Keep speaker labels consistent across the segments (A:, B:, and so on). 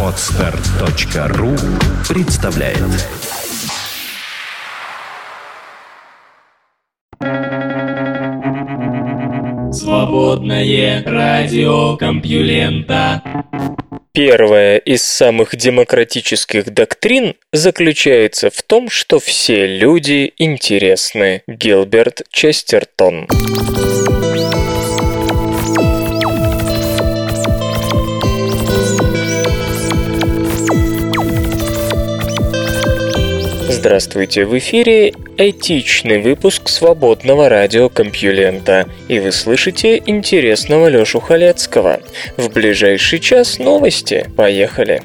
A: Отстар.ру представляет
B: Свободное радио Компьюлента
C: Первая из самых демократических доктрин заключается в том, что все люди интересны. Гилберт Честертон. Здравствуйте, в эфире этичный выпуск свободного радиокомпьюлента, и вы слышите интересного Лёшу Халецкого. В ближайший час новости. Поехали!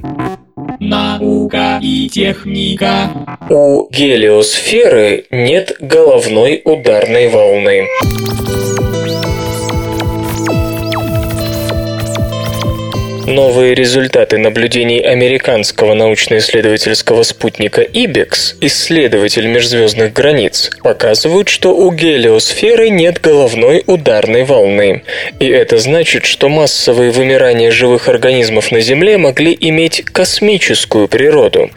B: Наука и техника.
C: У гелиосферы нет головной ударной волны. Новые результаты наблюдений американского научно-исследовательского спутника IBEX, исследователь межзвездных границ, показывают, что у гелиосферы нет головной ударной волны. И это значит, что массовые вымирания живых организмов на Земле могли иметь космическую природу.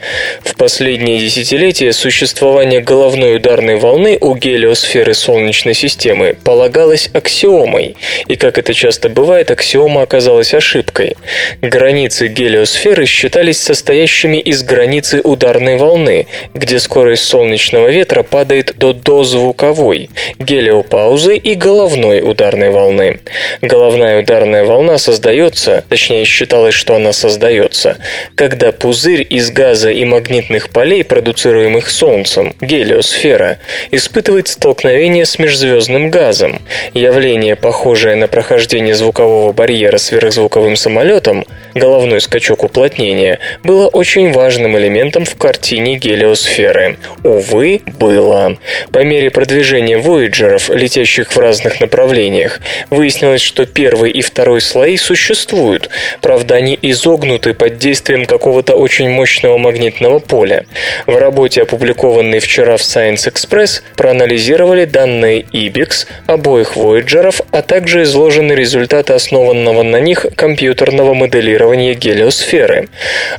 C: В последние десятилетия существование головной ударной волны у гелиосферы Солнечной системы полагалось аксиомой, и, как это часто бывает, аксиома оказалась ошибкой. Границы гелиосферы считались состоящими из границы ударной волны, где скорость солнечного ветра падает до дозвуковой, гелиопаузы и головной ударной волны. Головная ударная волна создается, точнее считалось, что она создается, когда пузырь из газа и магнитных полей, продуцируемых Солнцем, гелиосфера, испытывает столкновение с межзвездным газом. Явление, похожее на прохождение звукового барьера сверхзвуковым самолетом, этом головной скачок уплотнения было очень важным элементом в картине гелиосферы. Увы, было. По мере продвижения Вояджеров, летящих в разных направлениях, выяснилось, что первый и второй слои существуют, правда они изогнуты под действием какого-то очень мощного магнитного поля. В работе, опубликованной вчера в Science Express, проанализировали данные IBEX обоих Вояджеров, а также изложены результаты основанного на них компьютерного моделирования гелиосферы.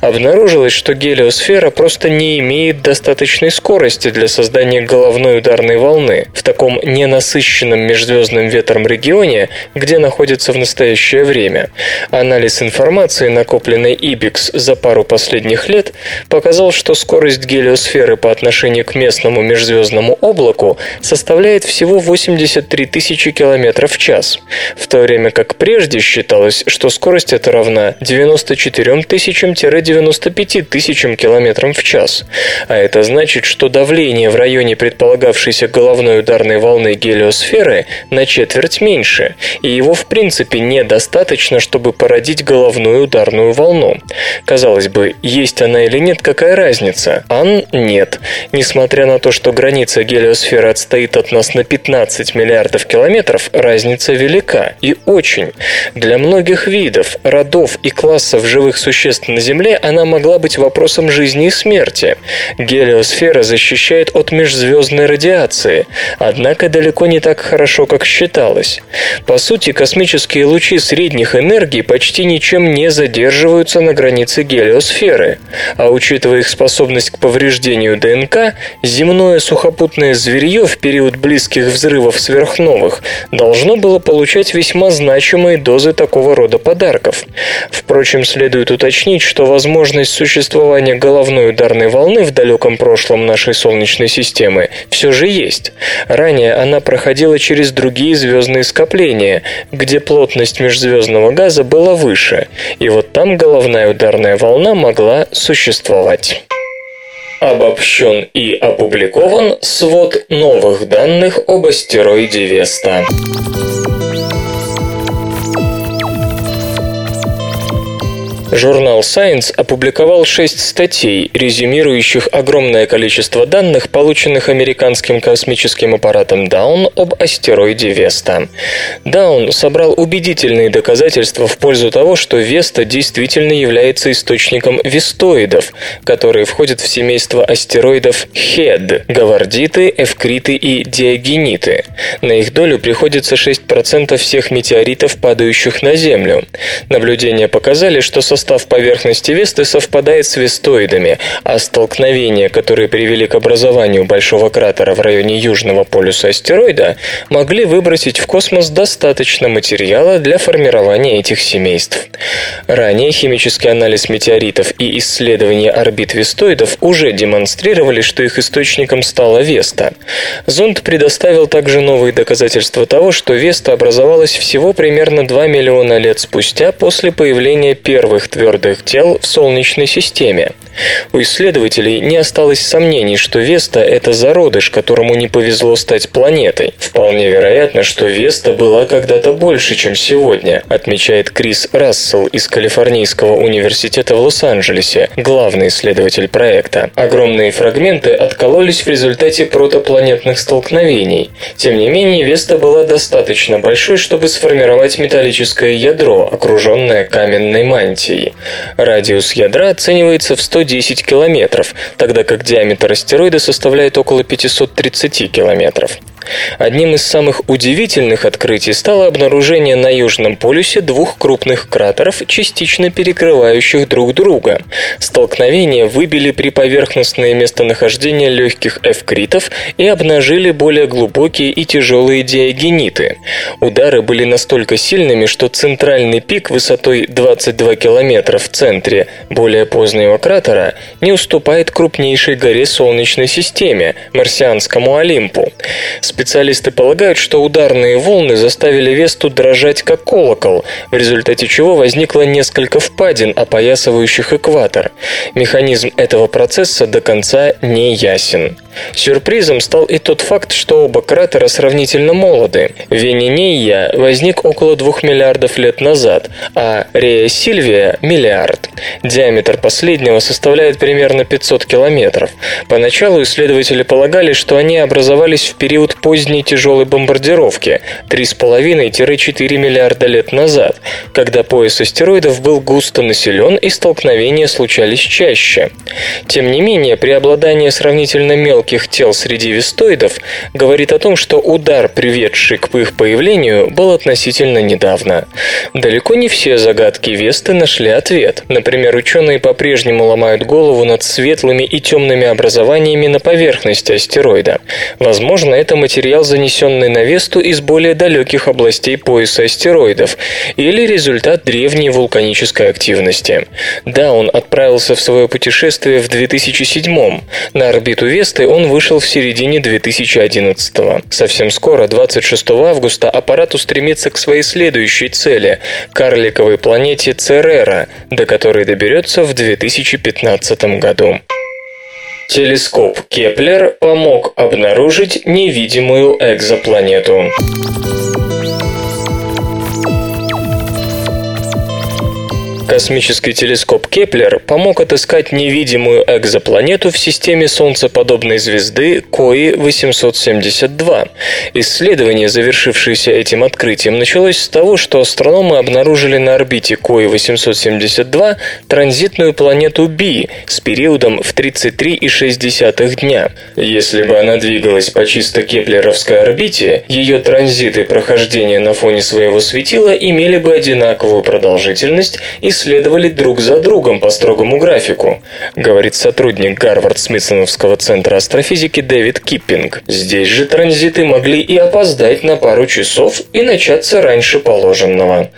C: Обнаружилось, что гелиосфера просто не имеет достаточной скорости для создания головной ударной волны в таком ненасыщенном межзвездным ветром регионе, где находится в настоящее время. Анализ информации, накопленной IBEX за пару последних лет, показал, что скорость гелиосферы по отношению к местному межзвездному облаку составляет всего 83 тысячи километров в час, в то время как прежде считалось, что скорость эта равна равна 94 тысячам-95 тысячам километрам в час. А это значит, что давление в районе предполагавшейся головной ударной волны гелиосферы на четверть меньше, и его в принципе недостаточно, чтобы породить головную ударную волну. Казалось бы, есть она или нет, какая разница? Ан нет. Несмотря на то, что граница гелиосферы отстоит от нас на 15 миллиардов километров, разница велика и очень. Для многих видов, родов видов и классов живых существ на Земле она могла быть вопросом жизни и смерти. Гелиосфера защищает от межзвездной радиации, однако далеко не так хорошо, как считалось. По сути, космические лучи средних энергий почти ничем не задерживаются на границе гелиосферы, а учитывая их способность к повреждению ДНК, земное сухопутное зверье в период близких взрывов сверхновых должно было получать весьма значимые дозы такого рода подарков. Впрочем, следует уточнить, что возможность существования головной ударной волны в далеком прошлом нашей Солнечной системы все же есть. Ранее она проходила через другие звездные скопления, где плотность межзвездного газа была выше, и вот там головная ударная волна могла существовать обобщен и опубликован свод новых данных об астероиде Веста. Журнал Science опубликовал шесть статей, резюмирующих огромное количество данных, полученных американским космическим аппаратом Даун об астероиде Веста. Даун собрал убедительные доказательства в пользу того, что Веста действительно является источником вестоидов, которые входят в семейство астероидов Хед – гавардиты, эвкриты и диагениты. На их долю приходится 6% всех метеоритов, падающих на Землю. Наблюдения показали, что состав поверхности Весты совпадает с вестоидами, а столкновения, которые привели к образованию большого кратера в районе южного полюса астероида, могли выбросить в космос достаточно материала для формирования этих семейств. Ранее химический анализ метеоритов и исследование орбит вестоидов уже демонстрировали, что их источником стала Веста. Зонд предоставил также новые доказательства того, что Веста образовалась всего примерно 2 миллиона лет спустя после появления первых твердых тел в Солнечной системе. У исследователей не осталось сомнений, что Веста – это зародыш, которому не повезло стать планетой. Вполне вероятно, что Веста была когда-то больше, чем сегодня, отмечает Крис Рассел из Калифорнийского университета в Лос-Анджелесе, главный исследователь проекта. Огромные фрагменты откололись в результате протопланетных столкновений. Тем не менее, Веста была достаточно большой, чтобы сформировать металлическое ядро, окруженное каменной мантией. Радиус ядра оценивается в 100 110 километров, тогда как диаметр астероида составляет около 530 километров. Одним из самых удивительных открытий стало обнаружение на Южном полюсе двух крупных кратеров, частично перекрывающих друг друга. Столкновения выбили приповерхностное местонахождение легких эвкритов и обнажили более глубокие и тяжелые диагениты. Удары были настолько сильными, что центральный пик высотой 22 километра в центре более позднего кратера не уступает крупнейшей горе Солнечной системе – марсианскому Олимпу. Специалисты полагают, что ударные волны заставили Весту дрожать как колокол, в результате чего возникло несколько впадин, опоясывающих экватор. Механизм этого процесса до конца не ясен. Сюрпризом стал и тот факт, что оба кратера сравнительно молоды. Венинея возник около 2 миллиардов лет назад, а Рея Сильвия – миллиард. Диаметр последнего составляет примерно 500 километров. Поначалу исследователи полагали, что они образовались в период поздней тяжелой бомбардировки 3,5-4 миллиарда лет назад, когда пояс астероидов был густо населен и столкновения случались чаще. Тем не менее, преобладание сравнительно мелких тел среди вестоидов говорит о том, что удар, приведший к их появлению, был относительно недавно. Далеко не все загадки Весты нашли ответ. Например, ученые по-прежнему ломают голову над светлыми и темными образованиями на поверхности астероида. Возможно, это материал, занесенный на Весту из более далеких областей пояса астероидов, или результат древней вулканической активности. Да, он отправился в свое путешествие в 2007 На орбиту Весты он вышел в середине 2011 -го. Совсем скоро, 26 августа, аппарат устремится к своей следующей цели – карликовой планете Церера, до которой доберется в 2015 году. Телескоп Кеплер помог обнаружить невидимую экзопланету. Космический телескоп Кеплер помог отыскать невидимую экзопланету в системе солнцеподобной звезды KOI-872. Исследование, завершившееся этим открытием, началось с того, что астрономы обнаружили на орбите KOI-872 транзитную планету Би с периодом в 33,6 дня. Если бы она двигалась по чисто кеплеровской орбите, ее транзиты прохождения на фоне своего светила имели бы одинаковую продолжительность и следовали друг за другом по строгому графику, говорит сотрудник Гарвард-Смитсоновского центра астрофизики Дэвид Киппинг. Здесь же транзиты могли и опоздать на пару часов и начаться раньше положенного.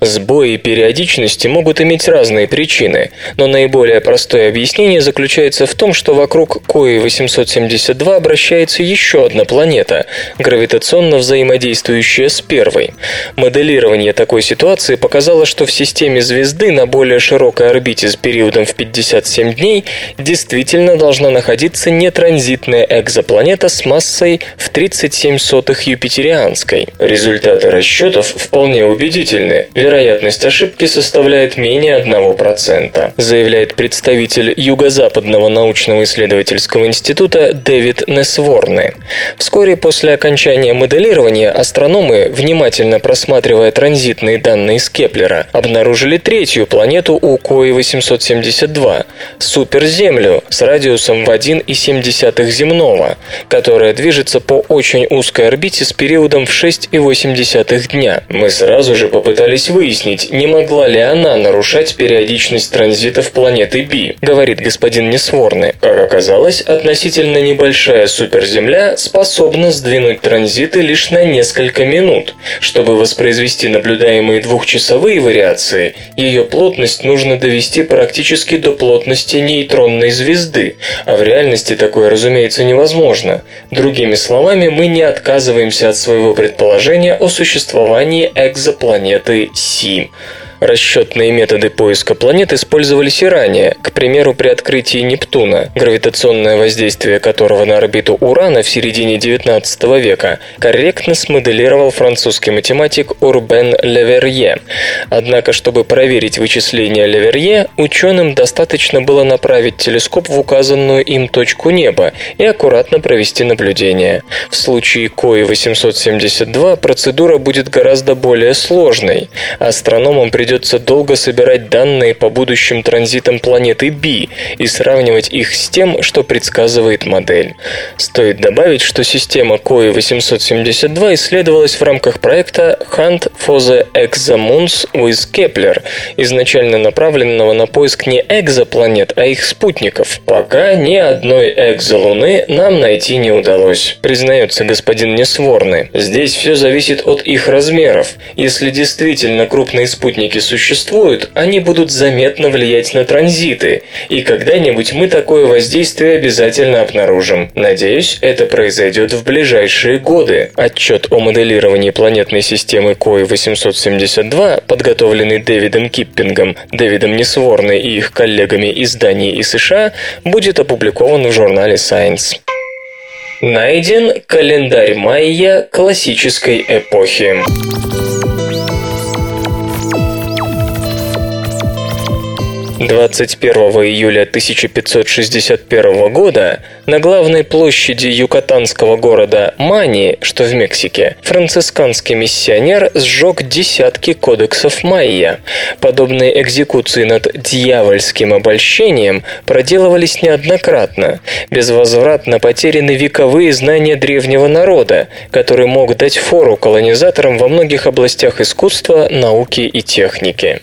C: Сбои периодичности могут иметь разные причины, но наиболее простое объяснение заключается в том, что вокруг КОИ-872 обращается еще одна планета, гравитационно взаимодействующая с первой. Моделирование такой ситуации показало, что в системе звезды звезды на более широкой орбите с периодом в 57 дней действительно должна находиться нетранзитная экзопланета с массой в 37 сотых юпитерианской. Результаты расчетов вполне убедительны. Вероятность ошибки составляет менее 1%, заявляет представитель Юго-Западного научного исследовательского института Дэвид Несворны. Вскоре после окончания моделирования астрономы, внимательно просматривая транзитные данные с Кеплера, обнаружили третью планету у КОИ-872 – суперземлю с радиусом в 1,7 земного, которая движется по очень узкой орбите с периодом в 6,8 дня. Мы сразу же попытались выяснить, не могла ли она нарушать периодичность транзитов планеты Би, говорит господин Несворны. Как оказалось, относительно небольшая суперземля способна сдвинуть транзиты лишь на несколько минут. Чтобы воспроизвести наблюдаемые двухчасовые вариации, ее плотность нужно довести практически до плотности нейтронной звезды, а в реальности такое, разумеется, невозможно. Другими словами, мы не отказываемся от своего предположения о существовании экзопланеты Си. Расчетные методы поиска планет использовались и ранее, к примеру, при открытии Нептуна, гравитационное воздействие которого на орбиту Урана в середине XIX века корректно смоделировал французский математик Урбен Леверье. Однако, чтобы проверить вычисления Леверье, ученым достаточно было направить телескоп в указанную им точку неба и аккуратно провести наблюдение. В случае КОИ 872 процедура будет гораздо более сложной. Астрономам придется придется долго собирать данные по будущим транзитам планеты B и сравнивать их с тем, что предсказывает модель. Стоит добавить, что система COI-872 исследовалась в рамках проекта Hunt for the Exomoons with Kepler, изначально направленного на поиск не экзопланет, а их спутников. Пока ни одной экзолуны нам найти не удалось, признается господин Несворный. Здесь все зависит от их размеров. Если действительно крупные спутники существуют, они будут заметно влиять на транзиты, и когда-нибудь мы такое воздействие обязательно обнаружим. Надеюсь, это произойдет в ближайшие годы. Отчет о моделировании планетной системы КОИ-872, подготовленный Дэвидом Киппингом, Дэвидом Несворной и их коллегами из Дании и США, будет опубликован в журнале Science. Найден календарь майя классической эпохи. 21 июля 1561 года на главной площади юкатанского города Мани, что в Мексике, францисканский миссионер сжег десятки кодексов майя. Подобные экзекуции над дьявольским обольщением проделывались неоднократно. Безвозвратно потеряны вековые знания древнего народа, который мог дать фору колонизаторам во многих областях искусства, науки и техники.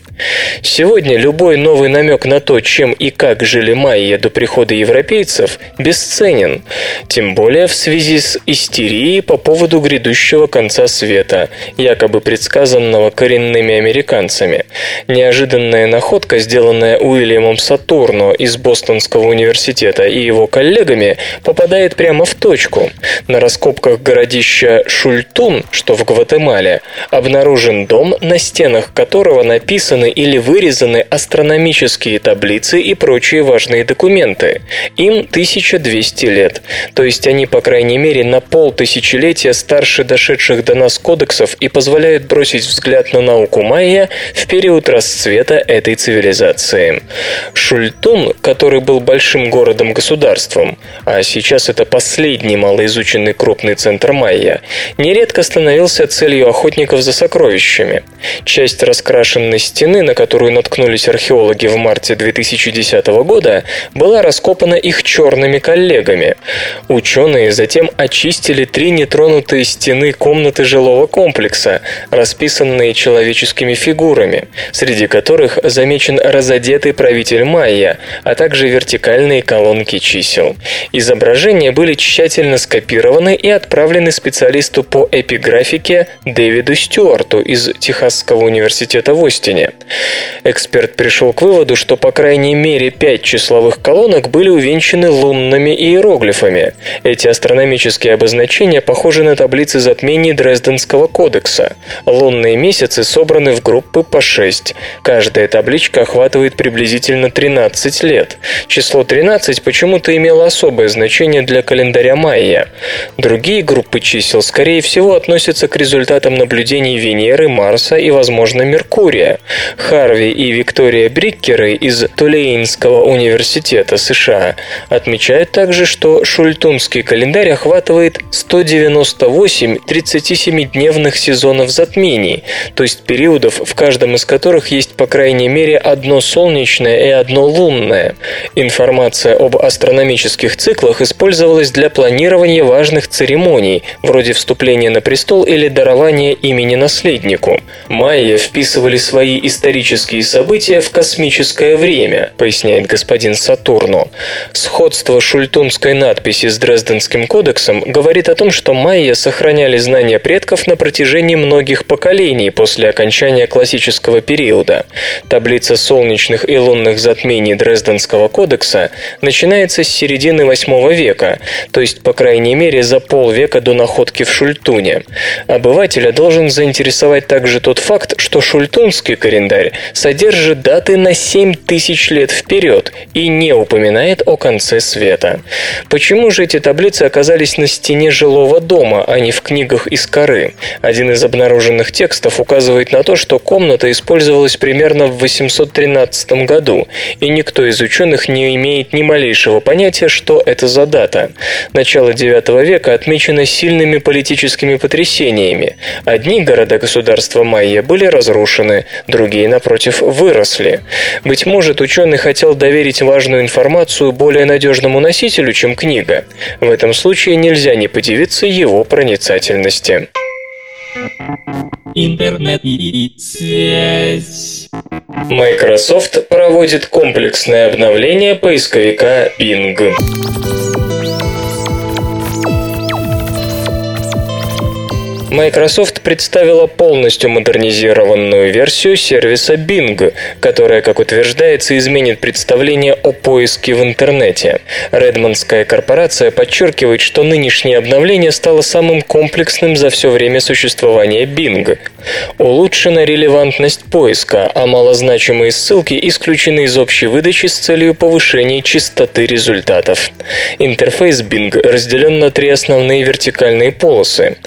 C: Сегодня любой новый намек на то, чем и как жили майя до прихода европейцев, бесценен, тем более в связи с истерией по поводу грядущего конца света, якобы предсказанного коренными американцами. Неожиданная находка, сделанная Уильямом Сатурно из Бостонского университета и его коллегами, попадает прямо в точку. На раскопках городища Шультун, что в Гватемале, обнаружен дом, на стенах которого написаны написаны или вырезаны астрономические таблицы и прочие важные документы. Им 1200 лет, то есть они, по крайней мере, на полтысячелетия старше дошедших до нас кодексов и позволяют бросить взгляд на науку майя в период расцвета этой цивилизации. Шультун, который был большим городом-государством, а сейчас это последний малоизученный крупный центр майя, нередко становился целью охотников за сокровищами. Часть раскрашенной стены стены, на которую наткнулись археологи в марте 2010 года, была раскопана их черными коллегами. Ученые затем очистили три нетронутые стены комнаты жилого комплекса, расписанные человеческими фигурами, среди которых замечен разодетый правитель Майя, а также вертикальные колонки чисел. Изображения были тщательно скопированы и отправлены специалисту по эпиграфике Дэвиду Стюарту из Техасского университета в Остине. Эксперт пришел к выводу, что по крайней мере пять числовых колонок были увенчаны лунными иероглифами. Эти астрономические обозначения похожи на таблицы затмений Дрезденского кодекса. Лунные месяцы собраны в группы по 6. Каждая табличка охватывает приблизительно 13 лет. Число 13 почему-то имело особое значение для календаря майя. Другие группы чисел, скорее всего, относятся к результатам наблюдений Венеры, Марса и, возможно, Меркурия. Харви и Виктория Бриккеры из Тулейнского университета США отмечают также, что шультунский календарь охватывает 198 37-дневных сезонов затмений, то есть периодов, в каждом из которых есть по крайней мере одно солнечное и одно лунное. Информация об астрономических циклах использовалась для планирования важных церемоний, вроде вступления на престол или дарования имени наследнику. Майя вписывали свои исторические события в космическое время, поясняет господин Сатурну. Сходство шультунской надписи с Дрезденским кодексом говорит о том, что майя сохраняли знания предков на протяжении многих поколений после окончания классического периода. Таблица солнечных и лунных затмений Дрезденского кодекса начинается с середины VIII века, то есть, по крайней мере, за полвека до находки в Шультуне. Обывателя должен заинтересовать также тот факт, что шультунский календарь содержит даты на 7 тысяч лет вперед и не упоминает о конце света. Почему же эти таблицы оказались на стене жилого дома, а не в книгах из коры? Один из обнаруженных текстов указывает на то, что комната использовалась примерно в 813 году, и никто из ученых не имеет ни малейшего понятия, что это за дата. Начало IX века отмечено сильными политическими потрясениями. Одни города-государства майя были разрушены, другие, напротив, выросли. Быть может, ученый хотел доверить важную информацию более надежному носителю, чем книга. В этом случае нельзя не подивиться его проницательности.
B: Интернет и связь.
C: Microsoft проводит комплексное обновление поисковика Bing. Microsoft представила полностью модернизированную версию сервиса Bing, которая, как утверждается, изменит представление о поиске в интернете. Редмондская корпорация подчеркивает, что нынешнее обновление стало самым комплексным за все время существования Bing. Улучшена релевантность поиска, а малозначимые ссылки исключены из общей выдачи с целью повышения частоты результатов. Интерфейс Bing разделен на три основные вертикальные полосы.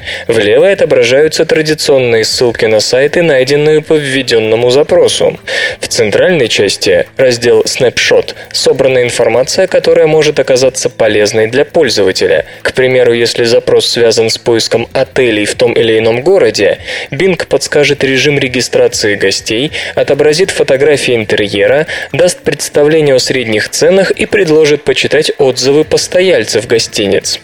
C: Отображаются традиционные ссылки на сайты, найденные по введенному запросу. В центральной части, раздел Snapshot, собрана информация, которая может оказаться полезной для пользователя. К примеру, если запрос связан с поиском отелей в том или ином городе, Bing подскажет режим регистрации гостей, отобразит фотографии интерьера, даст представление о средних ценах и предложит почитать отзывы постояльцев гостиниц.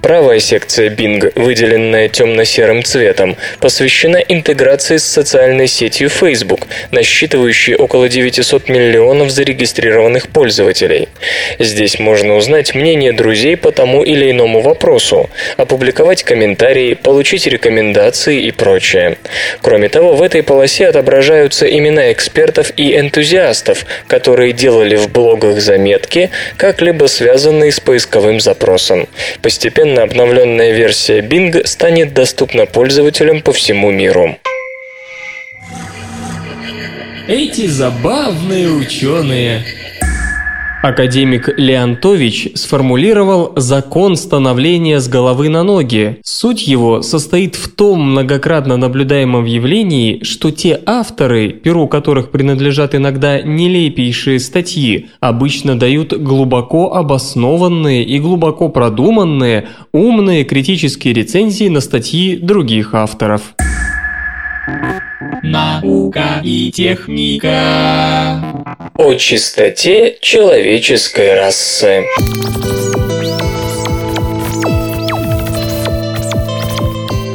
C: Правая секция Bing, выделенная темно-серым цветом, посвящена интеграции с социальной сетью Facebook, насчитывающей около 900 миллионов зарегистрированных пользователей. Здесь можно узнать мнение друзей по тому или иному вопросу, опубликовать комментарии, получить рекомендации и прочее. Кроме того, в этой полосе отображаются имена экспертов и энтузиастов, которые делали в блогах заметки, как-либо связанные с поисковым запросом. Постепенно обновленная версия Bing станет доступна пользователям по всему миру.
B: Эти забавные ученые.
D: Академик Леонтович сформулировал закон становления с головы на ноги. Суть его состоит в том многократно наблюдаемом явлении, что те авторы, перу которых принадлежат иногда нелепейшие статьи, обычно дают глубоко обоснованные и глубоко продуманные, умные критические рецензии на статьи других авторов.
B: Наука и техника.
C: О чистоте человеческой расы.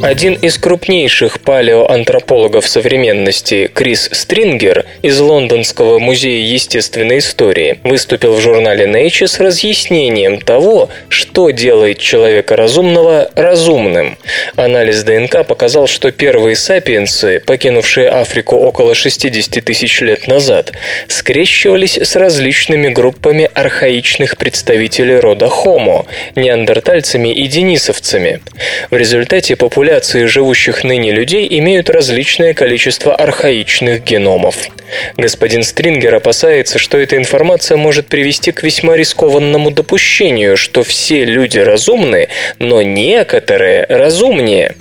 C: Один из крупнейших палеоантропологов современности, Крис Стрингер из Лондонского музея естественной истории, выступил в журнале Nature с разъяснением того, что делает человека разумного разумным. Анализ ДНК показал, что первые сапиенсы, покинувшие Африку около 60 тысяч лет назад, скрещивались с различными группами архаичных представителей рода Homo, неандертальцами и денисовцами. В результате популяции живущих ныне людей имеют различное количество архаичных геномов. Господин Стрингер опасается, что эта информация может привести к весьма рискованному допущению, что все люди разумны, но некоторые разумнее.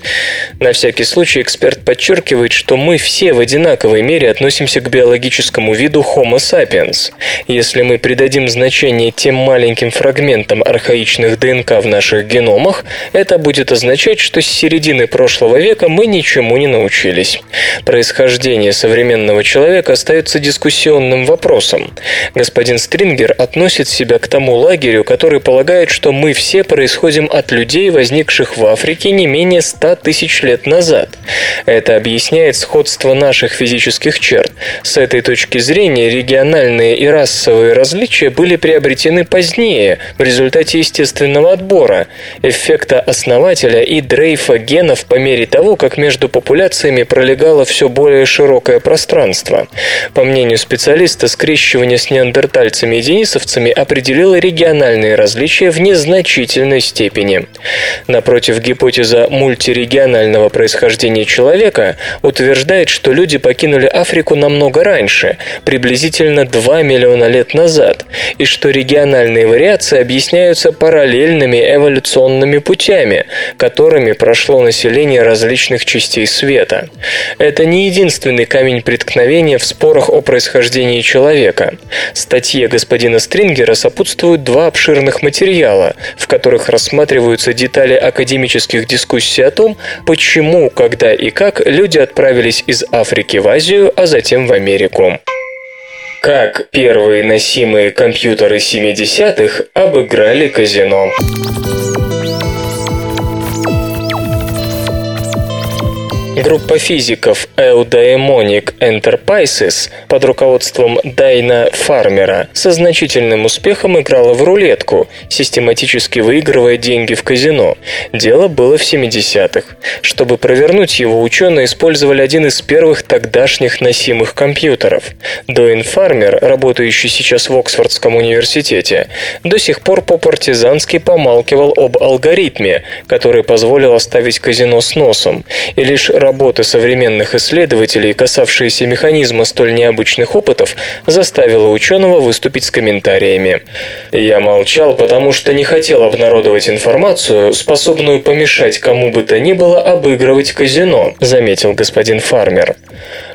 C: На всякий случай эксперт подчеркивает, что мы все в одинаковой мере относимся к биологическому виду Homo sapiens. Если мы придадим значение тем маленьким фрагментам архаичных ДНК в наших геномах, это будет означать, что с середины прошлого века мы ничему не научились. Происхождение современного человека остается дискуссионным вопросом. Господин Стрингер относит себя к тому лагерю, который полагает, что мы все происходим от людей, возникших в Африке не менее 100 тысяч лет назад. Это объясняет сходство наших физических черт. С этой точки зрения региональные и расовые различия были приобретены позднее, в результате естественного отбора, эффекта основателя и дрейфа генов по мере того, как между популяциями пролегало все более широкое пространство. По мнению специалиста, скрещивание с неандертальцами и денисовцами определило региональные различия в незначительной степени. Напротив, гипотеза мультирегионального происхождения человека утверждает, что люди покинули Африку намного раньше, приблизительно 2 миллиона лет назад, и что региональные вариации объясняются параллельными эволюционными путями, которыми прошло население различных частей света. Это не единственный камень преткновения в спорах о происхождении человека. Статье господина Стрингера сопутствуют два обширных материала, в которых рассматриваются детали академических дискуссий о том, почему, когда и как люди отправились из Африки в Азию, а затем в Америку. Как первые носимые компьютеры 70-х обыграли казино. Группа физиков Eudaimonic Enterprises под руководством Дайна Фармера со значительным успехом играла в рулетку, систематически выигрывая деньги в казино. Дело было в 70-х. Чтобы провернуть его, ученые использовали один из первых тогдашних носимых компьютеров. Дайн Фармер, работающий сейчас в Оксфордском университете, до сих пор по-партизански помалкивал об алгоритме, который позволил оставить казино с носом, и лишь работы современных исследователей, касавшиеся механизма столь необычных опытов, заставила ученого выступить с комментариями. «Я молчал, потому что не хотел обнародовать информацию, способную помешать кому бы то ни было обыгрывать казино», заметил господин Фармер.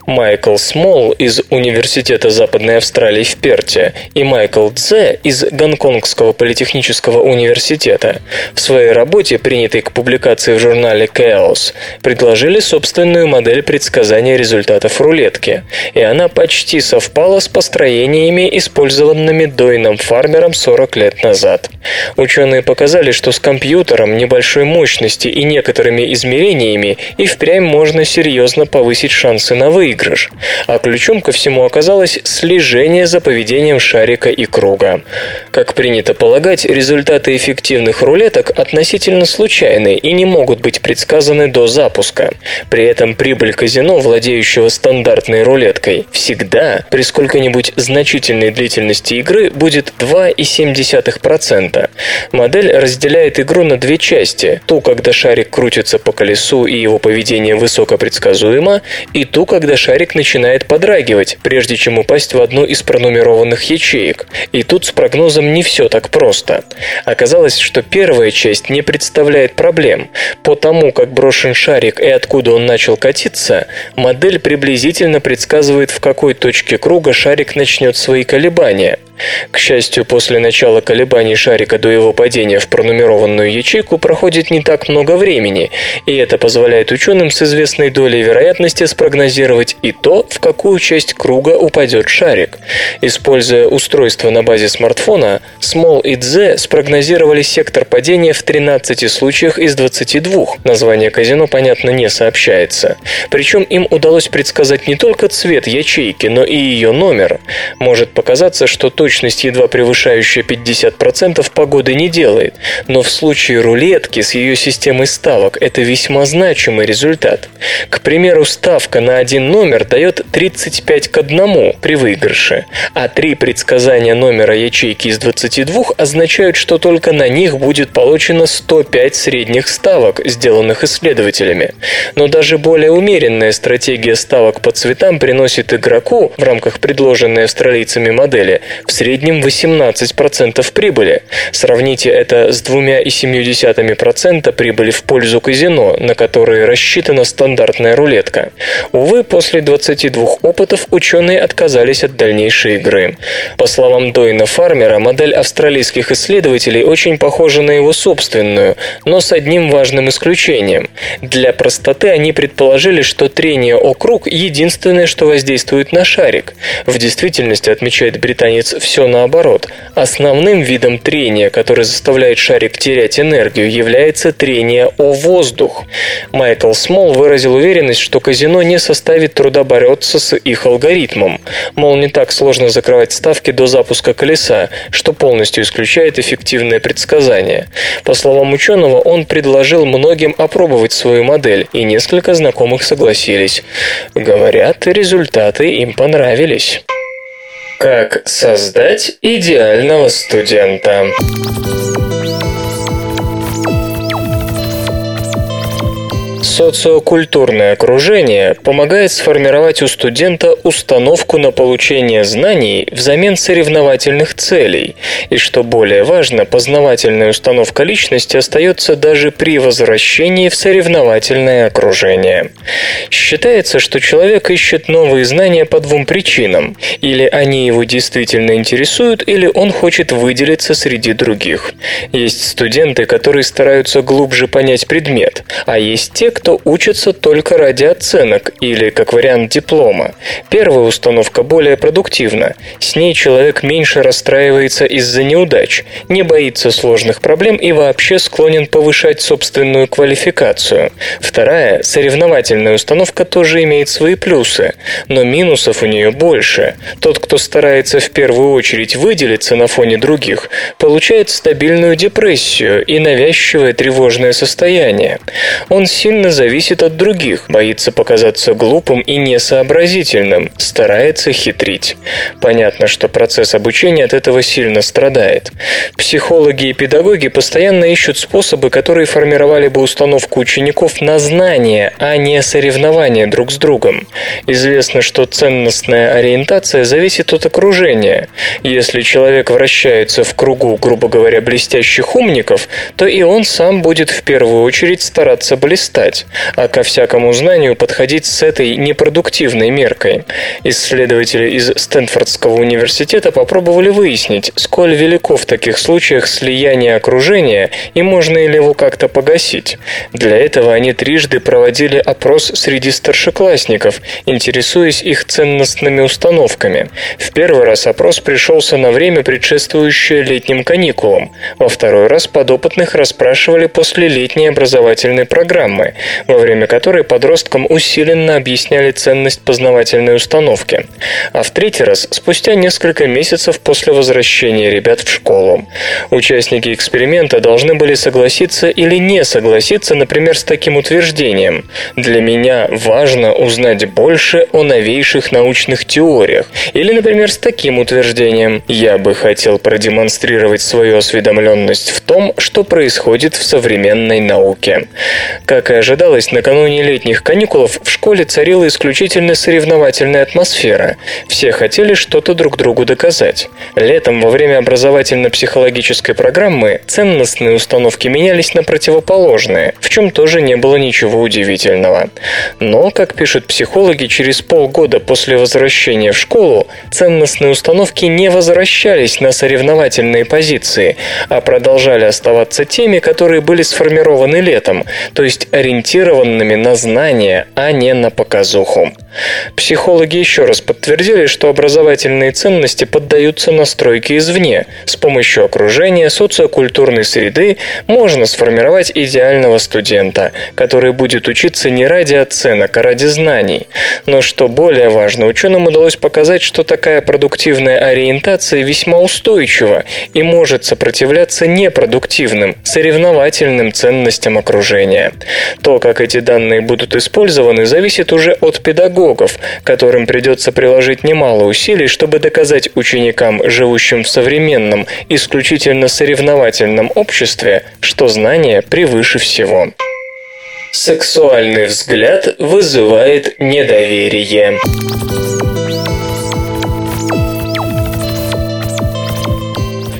C: Майкл Смол из Университета Западной Австралии в Перте и Майкл Дзе из Гонконгского политехнического университета в своей работе, принятой к публикации в журнале Chaos, предложили собственную модель предсказания результатов рулетки, и она почти совпала с построениями, использованными Дойном Фармером 40 лет назад. Ученые показали, что с компьютером небольшой мощности и некоторыми измерениями и впрямь можно серьезно повысить шансы на выигрыш выигрыш, а ключом ко всему оказалось слежение за поведением шарика и круга. Как принято полагать, результаты эффективных рулеток относительно случайны и не могут быть предсказаны до запуска. При этом прибыль казино, владеющего стандартной рулеткой, всегда при сколько-нибудь значительной длительности игры будет 2,7%. Модель разделяет игру на две части. Ту, когда шарик крутится по колесу и его поведение высокопредсказуемо, и ту, когда шарик начинает подрагивать, прежде чем упасть в одну из пронумерованных ячеек. И тут с прогнозом не все так просто. Оказалось, что первая часть не представляет проблем. По тому, как брошен шарик и откуда он начал катиться, модель приблизительно предсказывает, в какой точке круга шарик начнет свои колебания – К счастью, после начала колебаний шарика до его падения в пронумерованную ячейку проходит не так много времени, и это позволяет ученым с известной долей вероятности спрогнозировать и то, в какую часть круга упадет шарик. Используя устройство на базе смартфона, Small и Dze спрогнозировали сектор падения в 13 случаях из 22. Название казино, понятно, не сообщается. Причем им удалось предсказать не только цвет ячейки, но и ее номер. Может показаться, что точность, едва превышающая 50%, погоды не делает, но в случае рулетки с ее системой ставок это весьма значимый результат. К примеру, ставка на один номер дает 35 к 1 при выигрыше, а три предсказания номера ячейки из 22 означают, что только на них будет получено 105 средних ставок, сделанных исследователями. Но даже более умеренная стратегия ставок по цветам приносит игроку в рамках предложенной австралийцами модели в среднем 18% прибыли. Сравните это с 2,7% прибыли в пользу казино, на которые рассчитана стандартная рулетка. Увы, после 22 опытов ученые отказались от дальнейшей игры. По словам Дойна Фармера, модель австралийских исследователей очень похожа на его собственную, но с одним важным исключением. Для простоты они предположили, что трение о круг – единственное, что воздействует на шарик. В действительности, отмечает британец, все наоборот. Основным видом трения, который заставляет шарик терять энергию, является трение о воздух. Майкл Смол выразил уверенность, что казино не составит труда бороться с их алгоритмом. Мол, не так сложно закрывать ставки до запуска колеса, что полностью исключает эффективное предсказание. По словам ученого, он предложил многим опробовать свою модель, и несколько знакомых согласились. Говорят, результаты им понравились. Как создать идеального студента? Социокультурное окружение помогает сформировать у студента установку на получение знаний взамен соревновательных целей, и что более важно, познавательная установка личности остается даже при возвращении в соревновательное окружение. Считается, что человек ищет новые знания по двум причинам. Или они его действительно интересуют, или он хочет выделиться среди других. Есть студенты, которые стараются глубже понять предмет, а есть те, кто учатся только ради оценок или как вариант диплома. Первая установка более продуктивна. С ней человек меньше расстраивается из-за неудач, не боится сложных проблем и вообще склонен повышать собственную квалификацию. Вторая, соревновательная установка тоже имеет свои плюсы, но минусов у нее больше. Тот, кто старается в первую очередь выделиться на фоне других, получает стабильную депрессию и навязчивое тревожное состояние. Он сильно зависит от других, боится показаться глупым и несообразительным, старается хитрить. Понятно, что процесс обучения от этого сильно страдает. Психологи и педагоги постоянно ищут способы, которые формировали бы установку учеников на знание, а не соревнования друг с другом. Известно, что ценностная ориентация зависит от окружения. Если человек вращается в кругу, грубо говоря, блестящих умников, то и он сам будет в первую очередь стараться блистать знать, а ко всякому знанию подходить с этой непродуктивной меркой. Исследователи из Стэнфордского университета попробовали выяснить, сколь велико в таких случаях слияние окружения и можно ли его как-то погасить. Для этого они трижды проводили опрос среди старшеклассников, интересуясь их ценностными установками. В первый раз опрос пришелся на время, предшествующее летним каникулам. Во второй раз подопытных расспрашивали после летней образовательной программы во время которой подросткам усиленно объясняли ценность познавательной установки. А в третий раз спустя несколько месяцев после возвращения ребят в школу. Участники эксперимента должны были согласиться или не согласиться, например, с таким утверждением. Для меня важно узнать больше о новейших научных теориях. Или, например, с таким утверждением. Я бы хотел продемонстрировать свою осведомленность в том, что происходит в современной науке. Как и ожидалось, догадалась, накануне летних каникулов в школе царила исключительно соревновательная атмосфера. Все хотели что-то друг другу доказать. Летом во время образовательно-психологической программы ценностные установки менялись на противоположные, в чем тоже не было ничего удивительного. Но, как пишут психологи, через полгода после возвращения в школу ценностные установки не возвращались на соревновательные позиции, а продолжали оставаться теми, которые были сформированы летом, то есть ориентированными на знания, а не на показуху. Психологи еще раз подтвердили, что образовательные ценности поддаются настройке извне. С помощью окружения, социокультурной среды можно сформировать идеального студента, который будет учиться не ради оценок, а ради знаний. Но что более важно, ученым удалось показать, что такая продуктивная ориентация весьма устойчива и может сопротивляться непродуктивным, соревновательным ценностям окружения. То, как эти данные будут использованы, зависит уже от педагогов, которым придется приложить немало усилий, чтобы доказать ученикам, живущим в современном, исключительно соревновательном обществе, что знание превыше всего. Сексуальный взгляд вызывает недоверие.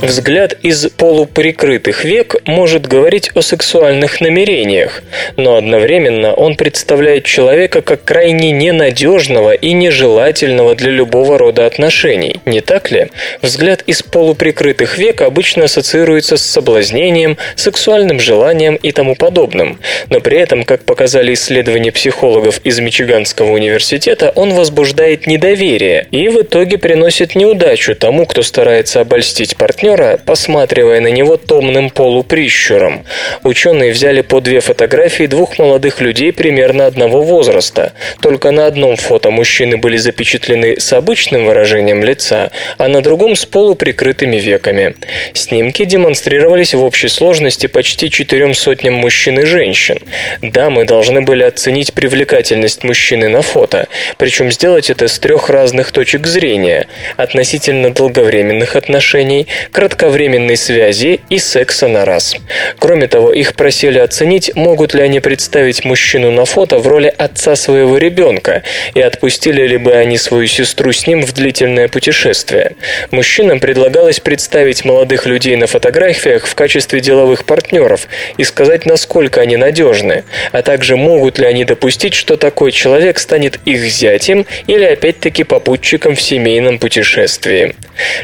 C: Взгляд из полуприкрытых век может говорить о сексуальных намерениях, но одновременно он представляет человека как крайне ненадежного и нежелательного для любого рода отношений, не так ли? Взгляд из полуприкрытых век обычно ассоциируется с соблазнением, сексуальным желанием и тому подобным, но при этом, как показали исследования психологов из Мичиганского университета, он возбуждает недоверие и в итоге приносит неудачу тому, кто старается обольстить партнера партнера, посматривая на него томным полуприщуром. Ученые взяли по две фотографии двух молодых людей примерно одного возраста. Только на одном фото мужчины были запечатлены с обычным выражением лица, а на другом с полуприкрытыми веками. Снимки демонстрировались в общей сложности почти четырем сотням мужчин и женщин. Дамы должны были оценить привлекательность мужчины на фото, причем сделать это с трех разных точек зрения – относительно долговременных отношений, кратковременной связи и секса на раз. Кроме того, их просили оценить, могут ли они представить мужчину на фото в роли отца своего ребенка и отпустили ли бы они свою сестру с ним в длительное путешествие. Мужчинам предлагалось представить молодых людей на фотографиях в качестве деловых партнеров и сказать, насколько они надежны, а также могут ли они допустить, что такой человек станет их зятем или опять-таки попутчиком в семейном путешествии.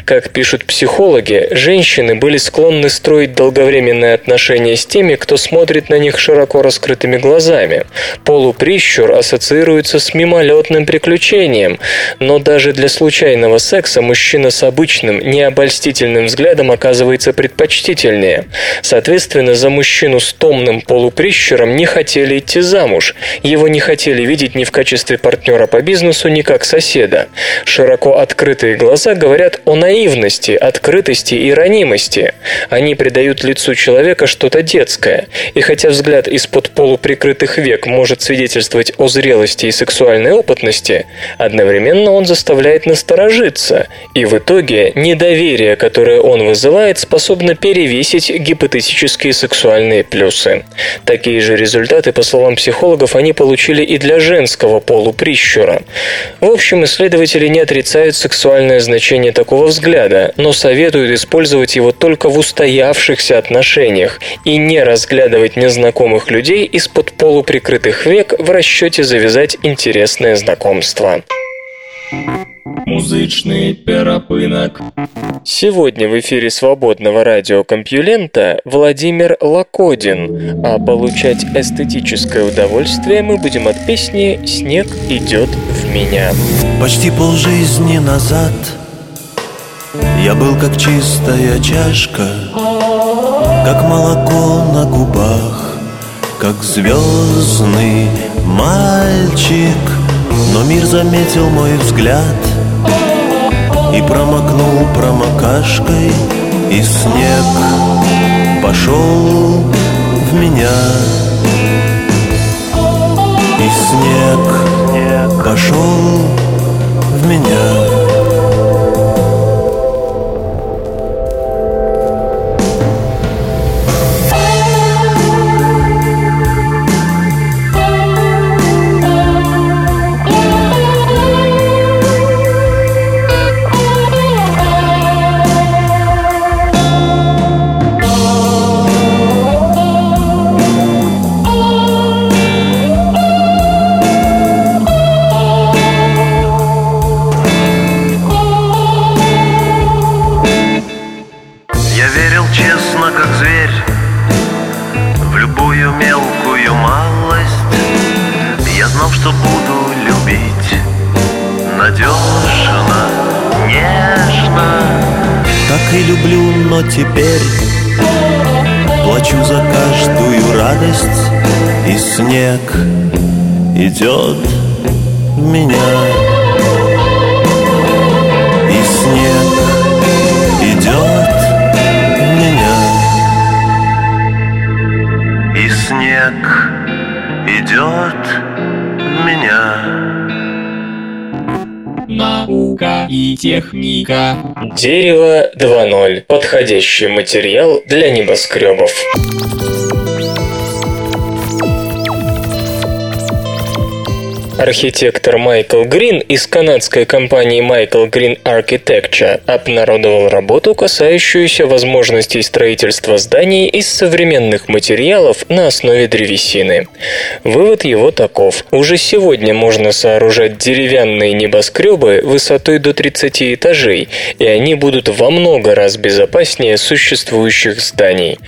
C: Как пишут психологи, женщины были склонны строить долговременные отношения с теми, кто смотрит на них широко раскрытыми глазами. Полуприщур ассоциируется с мимолетным приключением, но даже для случайного секса мужчина с обычным, необольстительным взглядом оказывается предпочтительнее. Соответственно, за мужчину с томным полуприщуром не хотели идти замуж. Его не хотели видеть ни в качестве партнера по бизнесу, ни как соседа. Широко открытые глаза говорят о наивности, открытости и ранимости. Они придают лицу человека что-то детское. И хотя взгляд из-под полуприкрытых век может свидетельствовать о зрелости и сексуальной опытности, одновременно он заставляет насторожиться. И в итоге недоверие, которое он вызывает, способно перевесить гипотетические сексуальные плюсы. Такие же результаты, по словам психологов, они получили и для женского полуприщура. В общем, исследователи не отрицают сексуальное значение такого взгляда, но советуют использовать его только в устоявшихся отношениях и не разглядывать незнакомых людей из-под полуприкрытых век в расчете завязать интересное знакомство.
B: Музычный перапынок.
C: Сегодня в эфире свободного радиокомпьюлента Владимир Лакодин, а получать эстетическое удовольствие мы будем от песни «Снег идет в меня».
E: Почти полжизни назад я был как чистая чашка, как молоко на губах, как звездный мальчик. Но мир заметил мой взгляд и промокнул промокашкой, и снег пошел в меня. И снег пошел в меня. Люблю, но теперь Плачу за каждую радость И снег идет в меня
B: и техника.
C: Дерево 2.0. Подходящий материал для небоскребов. Архитектор Майкл Грин из канадской компании Michael Green Architecture обнародовал работу, касающуюся возможностей строительства зданий из современных материалов на основе древесины. Вывод его таков. Уже сегодня можно сооружать деревянные небоскребы высотой до 30 этажей, и они будут во много раз безопаснее существующих зданий.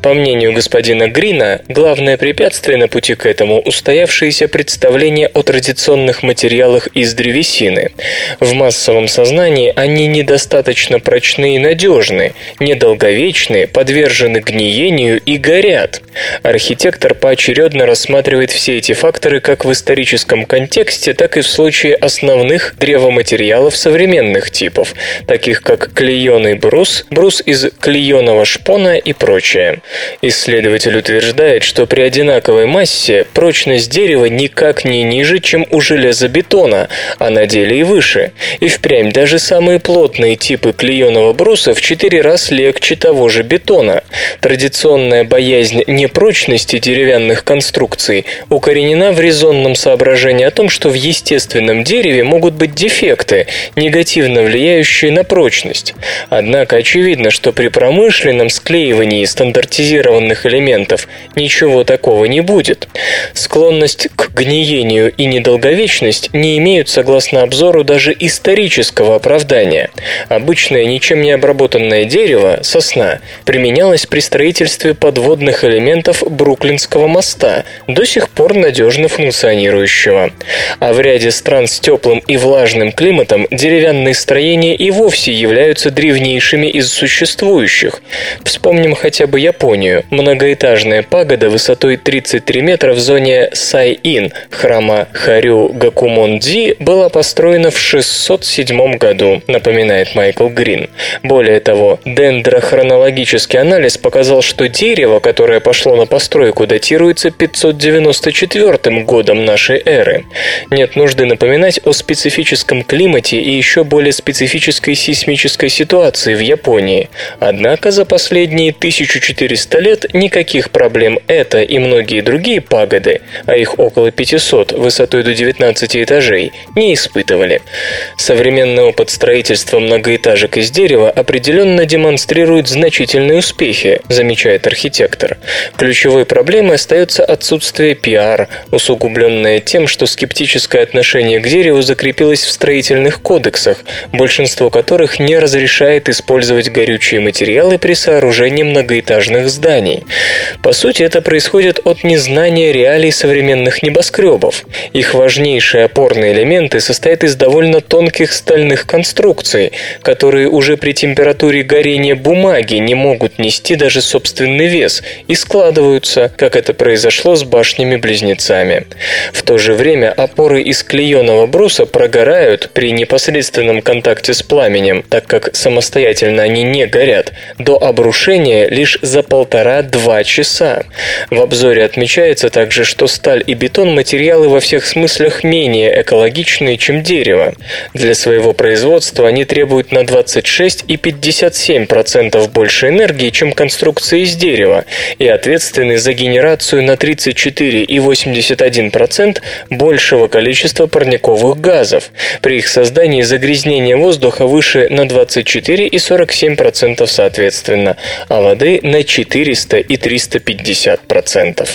C: По мнению господина Грина, главное препятствие на пути к этому – устоявшееся представление о традиционных материалах из древесины. В массовом сознании они недостаточно прочны и надежны, недолговечны, подвержены гниению и горят. Архитектор поочередно рассматривает все эти факторы как в историческом контексте, так и в случае основных древоматериалов современных типов, таких как клееный брус, брус из клееного шпона и прочее. Исследователь утверждает, что при одинаковой массе прочность дерева никак не ниже, чем у железобетона, а на деле и выше. И впрямь даже самые плотные типы клееного бруса в 4 раз легче того же бетона. Традиционная боязнь непрочности деревянных конструкций укоренена в резонном соображении о том, что в естественном дереве могут быть дефекты, негативно влияющие на прочность. Однако очевидно, что при промышленном склеивании стандартизированных элементов ничего такого не будет. Склонность к гниению и недолговечность не имеют, согласно обзору, даже исторического оправдания. Обычное ничем не обработанное дерево, сосна, применялось при строительстве подводных элементов Бруклинского моста, до сих пор надежно функционирующего. А в ряде стран с теплым и влажным климатом деревянные строения и вовсе являются древнейшими из существующих. Вспомним хотя бы Японию. Многоэтажная пагода высотой 33 метра в зоне Сай-Ин, храма Харю Гакумон-Дзи, была построена в 607 году, напоминает Майкл Грин. Более того, дендрохронологический анализ показал, что дерево, которое пошло на постройку, датируется 594 годом нашей эры. Нет нужды напоминать о специфическом климате и еще более специфической сейсмической ситуации в Японии. Однако за последние 1400 лет никаких проблем это и многие другие пагоды, а их около 500 высотой до 19 этажей, не испытывали. Современный опыт строительства многоэтажек из дерева определенно демонстрирует значительные успехи, замечает архитектор. Ключевой проблемой остается отсутствие пиар, усугубленное тем, что скептическое отношение к дереву закрепилось в строительных кодексах, большинство которых не разрешает использовать горючие материалы при сооружении многоэтажных зданий. По сути, это происходит от незнания реалий современных небоскребов. Их важнейшие опорные элементы состоят из довольно тонких стальных конструкций, которые уже при температуре горения бумаги не могут нести даже собственный вес и складываются, как это произошло с башнями-близнецами. В то же время опоры из клееного бруса прогорают при непосредственном контакте с пламенем, так как самостоятельно они не горят, до обрушения лишь за полтора-два часа. В обзоре отмечается также, что сталь и бетон материалы во всех смыслах менее экологичные, чем дерево. Для своего производства они требуют на 26 и 57% больше энергии, чем конструкции из дерева, и ответственны за генерацию на 34 и 81% большего количества парниковых газов. При их создании загрязнение воздуха выше на 24 и 47% соответственно, а воды на 400 и 350%.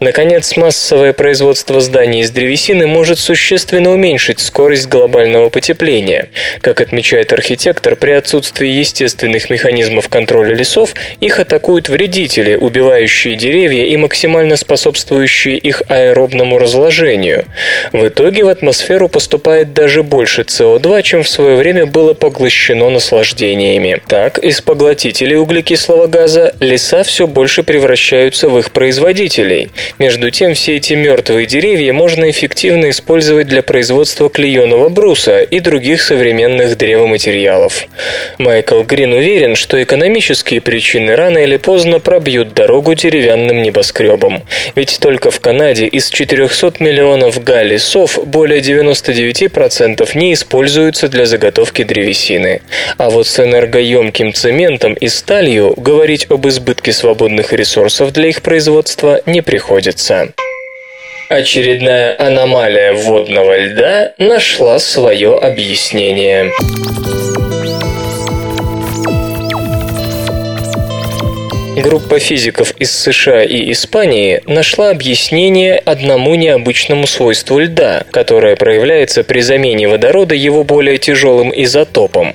C: Наконец, массовое производство зданий из древесины древесины может существенно уменьшить скорость глобального потепления. Как отмечает архитектор, при отсутствии естественных механизмов контроля лесов их атакуют вредители, убивающие деревья и максимально способствующие их аэробному разложению. В итоге в атмосферу поступает даже больше СО2, чем в свое время было поглощено наслаждениями. Так, из поглотителей углекислого газа леса все больше превращаются в их производителей. Между тем, все эти мертвые деревья можно эффективно использовать для производства клееного бруса и других современных древоматериалов. Майкл Грин уверен, что экономические причины рано или поздно пробьют дорогу деревянным небоскребам. Ведь только в Канаде из 400 миллионов га лесов более 99% не используются для заготовки древесины. А вот с энергоемким цементом и сталью говорить об избытке свободных ресурсов для их производства не приходится. Очередная аномалия водного льда нашла свое объяснение. Группа физиков из США и Испании нашла объяснение одному необычному свойству льда, которое проявляется при замене водорода его более тяжелым изотопом.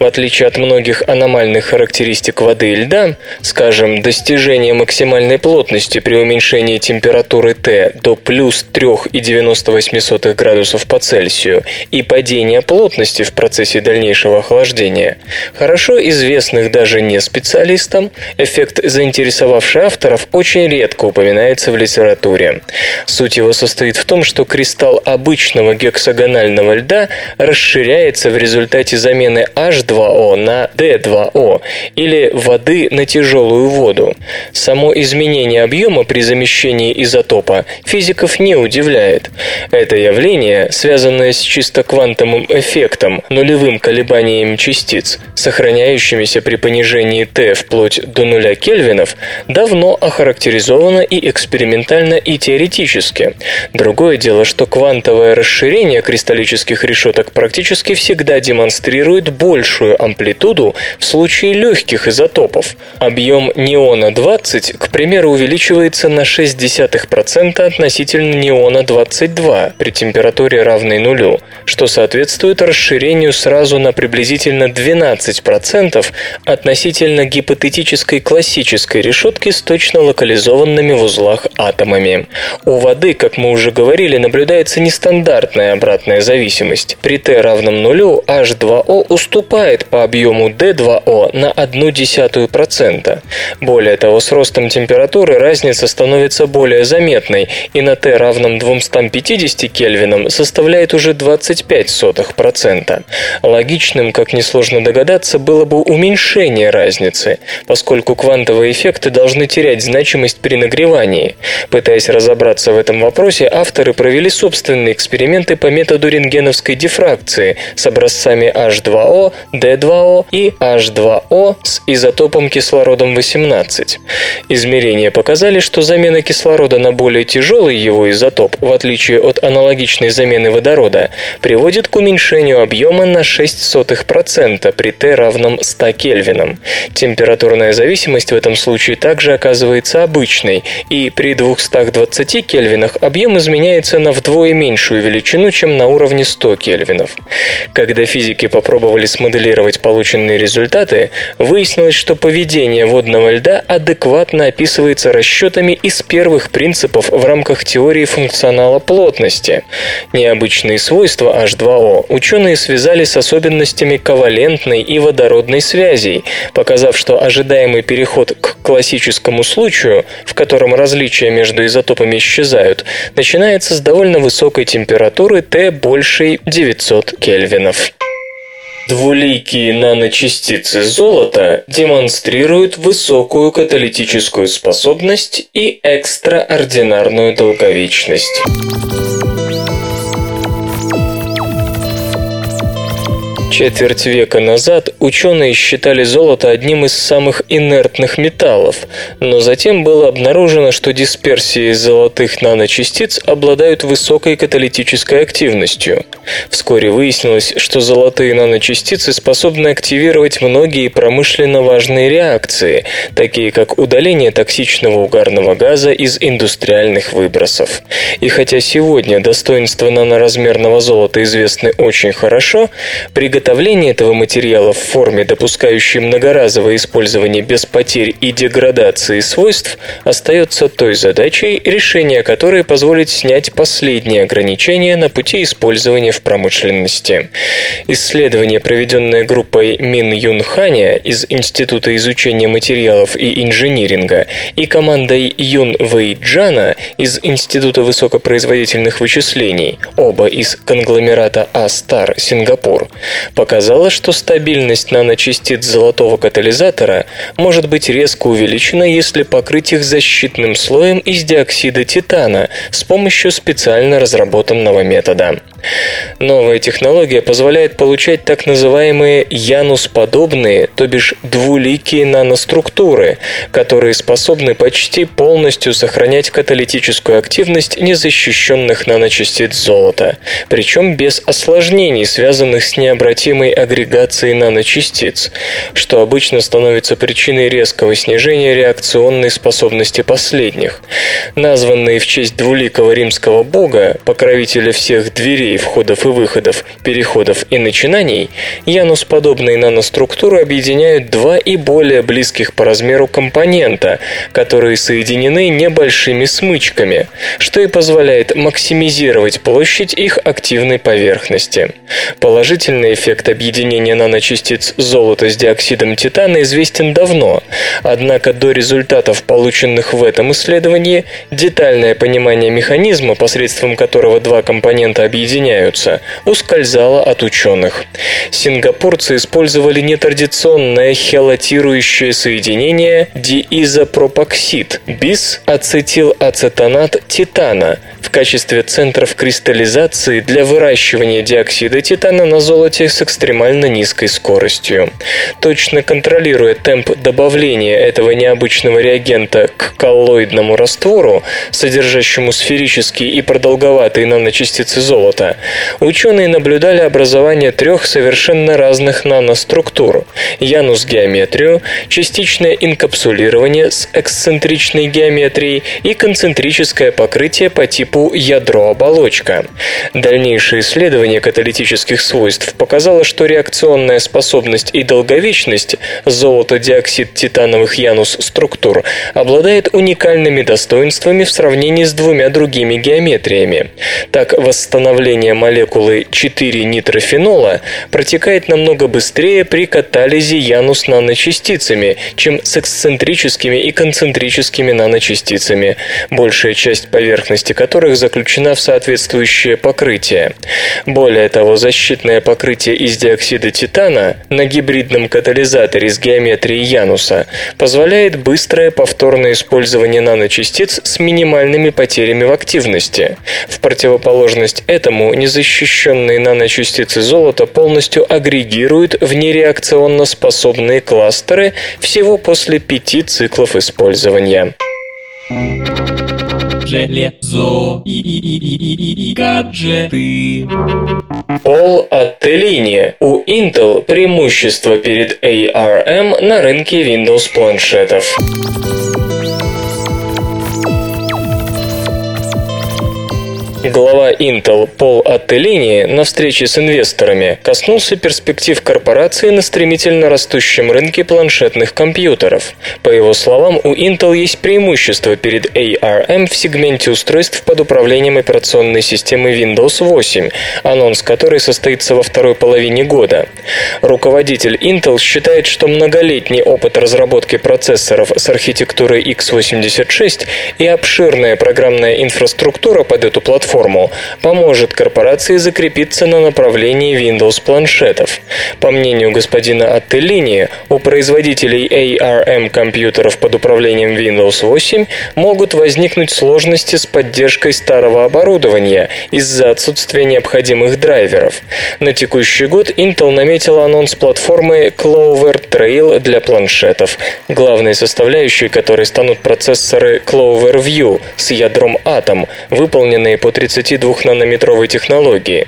C: В отличие от многих аномальных характеристик воды и льда, скажем, достижение максимальной плотности при уменьшении температуры Т до плюс 3,98 градусов по Цельсию и падение плотности в процессе дальнейшего охлаждения, хорошо известных даже не специалистам, эффект заинтересовавший авторов, очень редко упоминается в литературе. Суть его состоит в том, что кристалл обычного гексагонального льда расширяется в результате замены H2O на D2O или воды на тяжелую воду. Само изменение объема при замещении изотопа физиков не удивляет. Это явление, связанное с чисто квантовым эффектом, нулевым колебанием частиц, сохраняющимися при понижении Т вплоть до нуля кельвинов, давно охарактеризовано и экспериментально, и теоретически. Другое дело, что квантовое расширение кристаллических решеток практически всегда демонстрирует большую амплитуду в случае легких изотопов. Объем неона 20, к примеру, увеличивается на 0,6% относительно неона 22 при температуре равной нулю, что соответствует расширению сразу на приблизительно 12% относительно гипотетической классической решетки с точно локализованными в узлах атомами. У воды, как мы уже говорили, наблюдается нестандартная обратная зависимость. При Т равном нулю H2O уступает по объему D2O на 0,1%. Более того, с ростом температуры разница становится более заметной и на Т равном 250 Кельвинам составляет уже 25%. Логичным, как несложно догадаться, было бы уменьшение разницы, поскольку квантовые эффекты должны терять значимость при нагревании. Пытаясь разобраться в этом вопросе, авторы провели собственные эксперименты по методу рентгеновской дифракции с образцами H2O, D2O и H2O с изотопом кислородом-18. Измерения показали, что замена кислорода на более тяжелый его изотоп, в отличие от аналогичной замены водорода, приводит к уменьшению объема на 0,06% при Т равном 100 Кельвинам. Температурная зависимость в этом случае также оказывается обычной, и при 220 Кельвинах объем изменяется на вдвое меньшую величину, чем на уровне 100 Кельвинов. Когда физики попробовали смоделировать полученные результаты, выяснилось, что поведение водного льда адекватно описывается расчетами из первых принципов в рамках теории функционала плотности. Необычные свойства H2O ученые связали с особенностями ковалентной и водородной связей, показав, что ожидаемый переход к классическому случаю, в котором различия между изотопами исчезают, начинается с довольно высокой температуры Т большей 900 кельвинов. Двуликие наночастицы золота демонстрируют высокую каталитическую способность и экстраординарную долговечность. Четверть века назад ученые считали золото одним из самых инертных металлов, но затем было обнаружено, что дисперсии золотых наночастиц обладают высокой каталитической активностью. Вскоре выяснилось, что золотые наночастицы способны активировать многие промышленно важные реакции, такие как удаление токсичного угарного газа из индустриальных выбросов. И хотя сегодня достоинства наноразмерного золота известны очень хорошо, приготовление Изготовление этого материала в форме, допускающей многоразовое использование без потерь и деградации свойств, остается той задачей, решение которой позволит снять последние ограничения на пути использования в промышленности. Исследование, проведенное группой Мин Юн Ханя из Института изучения материалов и инжиниринга и командой Юн Вэй Джана из Института высокопроизводительных вычислений, оба из конгломерата А-Стар, Сингапур, показало, что стабильность наночастиц золотого катализатора может быть резко увеличена, если покрыть их защитным слоем из диоксида титана с помощью специально разработанного метода. Новая технология позволяет получать так называемые янус-подобные, то бишь двуликие наноструктуры, которые способны почти полностью сохранять каталитическую активность незащищенных наночастиц золота, причем без осложнений, связанных с необратимой агрегацией наночастиц, что обычно становится причиной резкого снижения реакционной способности последних. Названные в честь двуликого римского бога, покровителя всех дверей, входов и выходов, переходов и начинаний, янус-подобные наноструктуры объединяют два и более близких по размеру компонента, которые соединены небольшими смычками, что и позволяет максимизировать площадь их активной поверхности. Положительный эффект объединения наночастиц золота с диоксидом титана известен давно, однако до результатов, полученных в этом исследовании, детальное понимание механизма, посредством которого два компонента объединяются, ускользала от ученых. Сингапурцы использовали нетрадиционное хелатирующее соединение диизопропоксид бис ацетилацетонат титана в качестве центров кристаллизации для выращивания диоксида титана на золоте с экстремально низкой скоростью. Точно контролируя темп добавления этого необычного реагента к коллоидному раствору, содержащему сферические и продолговатые наночастицы золота, ученые наблюдали образование трех совершенно разных наноструктур – янус-геометрию, частичное инкапсулирование с эксцентричной геометрией и концентрическое покрытие по типу ядро-оболочка. Дальнейшее исследование каталитических свойств показало, что реакционная способность и долговечность золото-диоксид титановых янус-структур обладает уникальными достоинствами в сравнении с двумя другими геометриями. Так, восстановление молекулы 4-нитрофенола протекает намного быстрее при катализе янус наночастицами, чем с эксцентрическими и концентрическими наночастицами, большая часть поверхности которых заключена в соответствующее покрытие. Более того, защитное покрытие из диоксида титана на гибридном катализаторе с геометрией януса позволяет быстрое повторное использование наночастиц с минимальными потерями в активности. В противоположность этому незащищенные наночастицы золота полностью агрегируют в нереакционно способные кластеры всего после пяти циклов использования.
B: Железо и, и, и, и, и, и гаджеты.
C: Пол от линии. У Intel преимущество перед ARM на рынке Windows планшетов. Глава Intel Пол Аттелини на встрече с инвесторами коснулся перспектив корпорации на стремительно растущем рынке планшетных компьютеров. По его словам, у Intel есть преимущество перед ARM в сегменте устройств под управлением операционной системы Windows 8, анонс которой состоится во второй половине года. Руководитель Intel считает, что многолетний опыт разработки процессоров с архитектурой x86 и обширная программная инфраструктура под эту платформу платформу поможет корпорации закрепиться на направлении Windows планшетов. По мнению господина Аттеллини, у производителей ARM компьютеров под управлением Windows 8 могут возникнуть сложности с поддержкой старого оборудования из-за отсутствия необходимых драйверов. На текущий год Intel наметил анонс платформы Clover Trail для планшетов, главной составляющей которой станут процессоры Clover View с ядром Atom, выполненные по 32-нанометровой технологии.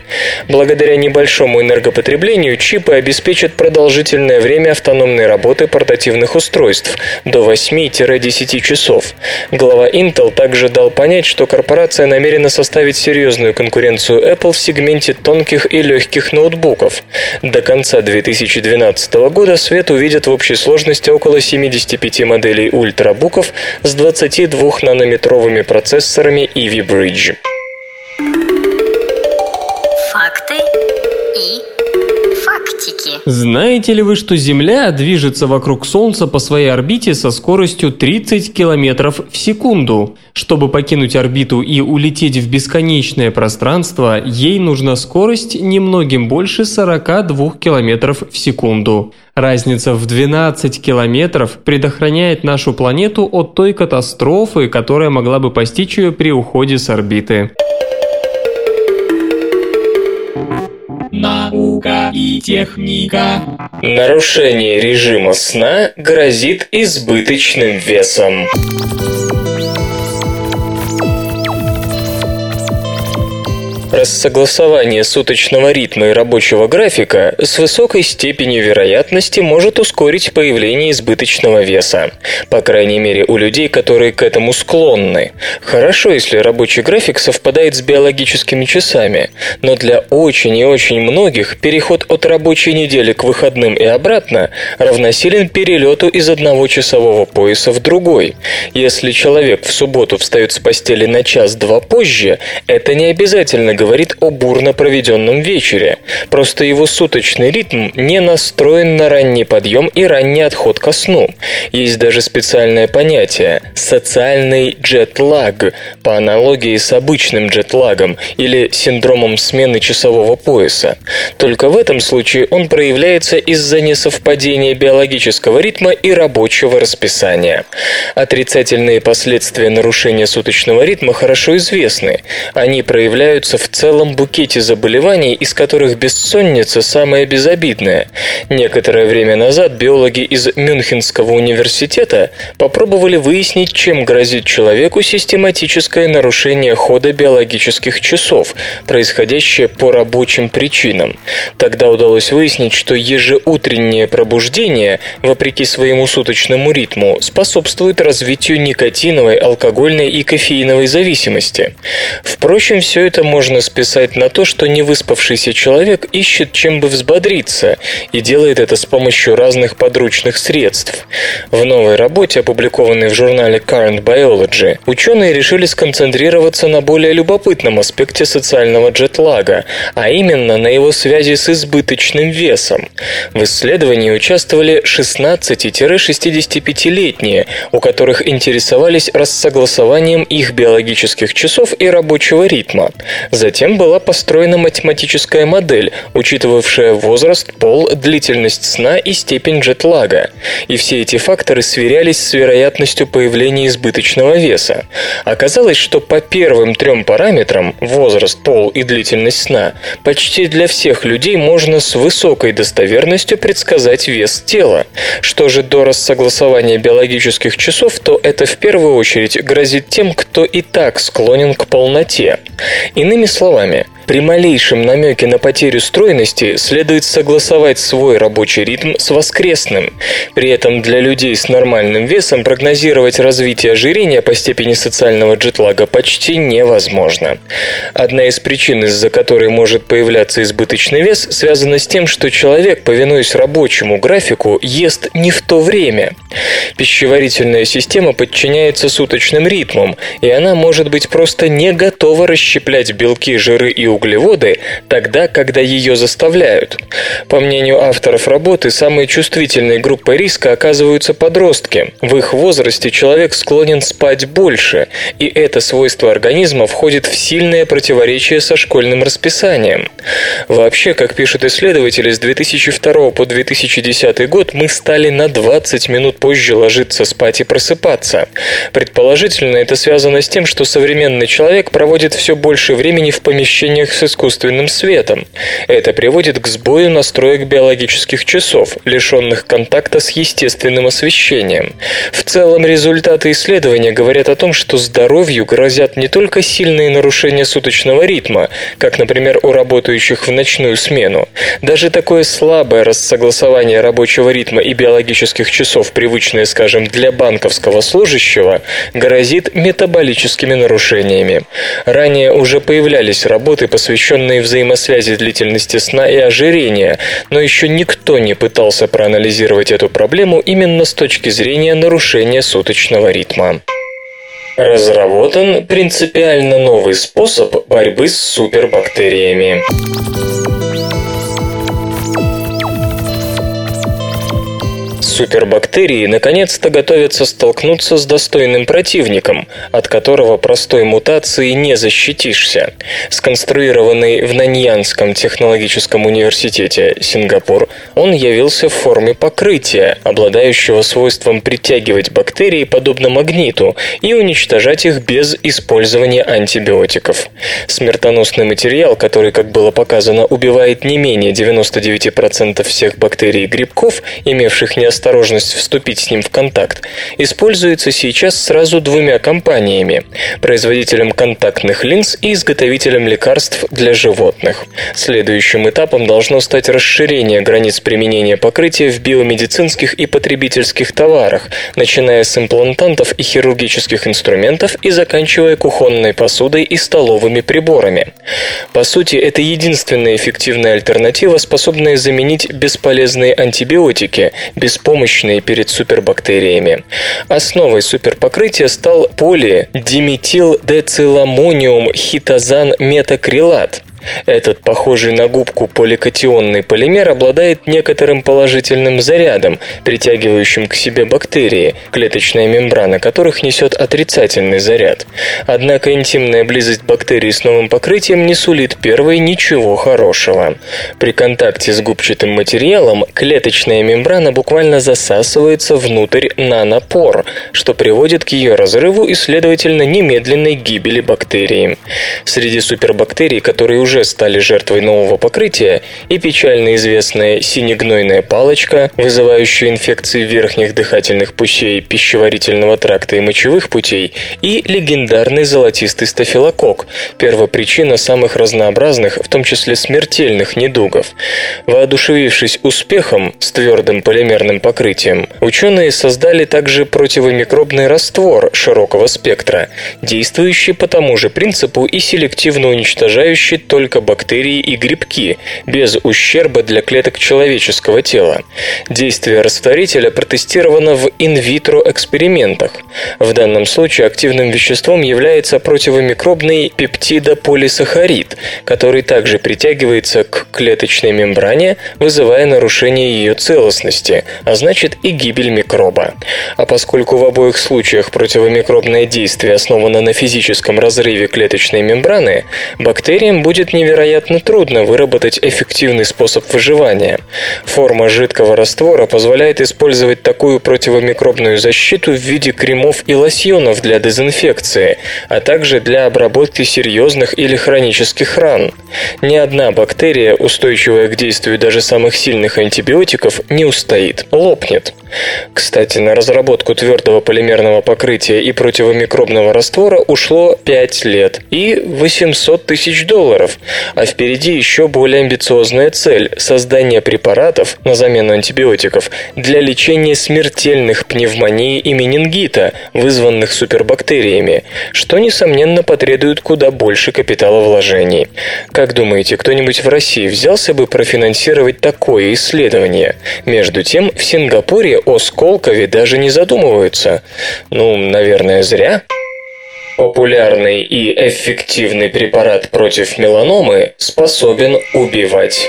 C: Благодаря небольшому энергопотреблению чипы обеспечат продолжительное время автономной работы портативных устройств до 8-10 часов. Глава Intel также дал понять, что корпорация намерена составить серьезную конкуренцию Apple в сегменте тонких и легких ноутбуков. До конца 2012 года свет увидят в общей сложности около 75 моделей ультрабуков с 22-нанометровыми процессорами Ivy Bridge.
F: Факты и фактики.
D: Знаете ли вы, что Земля движется вокруг Солнца по своей орбите со скоростью 30 км в секунду? Чтобы покинуть орбиту и улететь в бесконечное пространство, ей нужна скорость немногим больше 42 км в секунду. Разница в 12 километров предохраняет нашу планету от той катастрофы, которая могла бы постичь ее при уходе с орбиты.
B: Наука и техника.
C: Нарушение режима сна грозит избыточным весом. Рассогласование суточного ритма и рабочего графика с высокой степенью вероятности может ускорить появление избыточного веса. По крайней мере, у людей, которые к этому склонны. Хорошо, если рабочий график совпадает с биологическими часами, но для очень и очень многих переход от рабочей недели к выходным и обратно равносилен перелету из одного часового пояса в другой. Если человек в субботу встает с постели на час-два позже, это не обязательно говорит о бурно проведенном вечере. Просто его суточный ритм не настроен на ранний подъем и ранний отход ко сну. Есть даже специальное понятие – социальный джетлаг, по аналогии с обычным джетлагом или синдромом смены часового пояса. Только в этом случае он проявляется из-за несовпадения биологического ритма и рабочего расписания. Отрицательные последствия нарушения суточного ритма хорошо известны. Они проявляются в целом букете заболеваний, из которых бессонница самая безобидная. Некоторое время назад биологи из Мюнхенского университета попробовали выяснить, чем грозит человеку систематическое нарушение хода биологических часов, происходящее по рабочим причинам. Тогда удалось выяснить, что ежеутреннее пробуждение, вопреки своему суточному ритму, способствует развитию никотиновой, алкогольной и кофеиновой зависимости. Впрочем, все это можно списать на то, что невыспавшийся человек ищет чем бы взбодриться и делает это с помощью разных подручных средств. В новой работе, опубликованной в журнале Current Biology, ученые решили сконцентрироваться на более любопытном аспекте социального джетлага, а именно на его связи с избыточным весом. В исследовании участвовали 16-65-летние, у которых интересовались рассогласованием их биологических часов и рабочего ритма. Затем была построена математическая модель, учитывавшая возраст, пол, длительность сна и степень джетлага. И все эти факторы сверялись с вероятностью появления избыточного веса. Оказалось, что по первым трем параметрам – возраст, пол и длительность сна – почти для всех людей можно с высокой достоверностью предсказать вес тела. Что же до рассогласования биологических часов, то это в первую очередь грозит тем, кто и так склонен к полноте. Иными словами, словами – при малейшем намеке на потерю стройности следует согласовать свой рабочий ритм с воскресным. При этом для людей с нормальным весом прогнозировать развитие ожирения по степени социального джетлага почти невозможно. Одна из причин, из-за которой может появляться избыточный вес, связана с тем, что человек, повинуясь рабочему графику, ест не в то время. Пищеварительная система подчиняется суточным ритмам, и она может быть просто не готова расщеплять белки, жиры и углеводы тогда, когда ее заставляют. По мнению авторов работы, самой чувствительной группой риска оказываются подростки. В их возрасте человек склонен спать больше, и это свойство организма входит в сильное противоречие со школьным расписанием. Вообще, как пишут исследователи, с 2002 по 2010 год мы стали на 20 минут позже ложиться спать и просыпаться. Предположительно, это связано с тем, что современный человек проводит все больше времени в с искусственным светом. Это приводит к сбою настроек биологических часов, лишенных контакта с естественным освещением. В целом, результаты исследования говорят о том, что здоровью грозят не только сильные нарушения суточного ритма, как, например, у работающих в ночную смену. Даже такое слабое рассогласование рабочего ритма и биологических часов, привычное, скажем, для банковского служащего, грозит метаболическими нарушениями. Ранее уже появлялись работы, посвященные взаимосвязи длительности сна и ожирения, но еще никто не пытался проанализировать эту проблему именно с точки зрения нарушения суточного ритма. Разработан принципиально новый способ борьбы с супербактериями. Супербактерии наконец-то готовятся столкнуться с достойным противником, от которого простой мутации не защитишься. Сконструированный в Наньянском технологическом университете Сингапур, он явился в форме покрытия, обладающего свойством притягивать бактерии подобно магниту и уничтожать их без использования антибиотиков. Смертоносный материал, который, как было показано, убивает не менее 99% всех бактерий и грибков, имевших неосторожность осторожность вступить с ним в контакт, используется сейчас сразу двумя компаниями – производителем контактных линз и изготовителем лекарств для животных. Следующим этапом должно стать расширение границ применения покрытия в биомедицинских и потребительских товарах, начиная с имплантантов и хирургических инструментов и заканчивая кухонной посудой и столовыми приборами. По сути, это единственная эффективная альтернатива, способная заменить бесполезные антибиотики, беспомощные беспомощные перед супербактериями. Основой суперпокрытия стал полидиметилдециломониум хитозан метакрилат – этот похожий на губку поликатионный полимер обладает некоторым положительным зарядом, притягивающим к себе бактерии, клеточная мембрана которых несет отрицательный заряд. Однако интимная близость бактерий с новым покрытием не сулит первой ничего хорошего. При контакте с губчатым материалом клеточная мембрана буквально засасывается внутрь нанопор, что приводит к ее разрыву и, следовательно, немедленной гибели бактерии. Среди супербактерий, которые уже уже стали жертвой нового покрытия, и печально известная синегнойная палочка, вызывающая инфекции верхних дыхательных путей пищеварительного тракта и мочевых путей, и легендарный золотистый стафилококк, первопричина самых разнообразных, в том числе смертельных недугов. Воодушевившись успехом с твердым полимерным покрытием, ученые создали также противомикробный раствор широкого спектра, действующий по тому же принципу и селективно уничтожающий только только бактерии и грибки, без ущерба для клеток человеческого тела. Действие растворителя протестировано в инвитро экспериментах. В данном случае активным веществом является противомикробный пептидополисахарид, который также притягивается к клеточной мембране, вызывая нарушение ее целостности, а значит и гибель микроба. А поскольку в обоих случаях противомикробное действие основано на физическом разрыве клеточной мембраны, бактериям будет невероятно трудно выработать эффективный способ выживания. Форма жидкого раствора позволяет использовать такую противомикробную защиту в виде кремов и лосьонов для дезинфекции, а также для обработки серьезных или хронических ран. Ни одна бактерия, устойчивая к действию даже самых сильных антибиотиков, не устоит, лопнет. Кстати, на разработку твердого полимерного покрытия и противомикробного раствора ушло 5 лет и 800 тысяч долларов, а впереди еще более амбициозная цель – создание препаратов на замену антибиотиков для лечения смертельных пневмонии и менингита, вызванных супербактериями, что, несомненно, потребует куда больше капитала вложений. Как думаете, кто-нибудь в России взялся бы профинансировать такое исследование? Между тем, в Сингапуре о Сколкове даже не задумываются. Ну, наверное, зря. Популярный и эффективный препарат против меланомы способен убивать.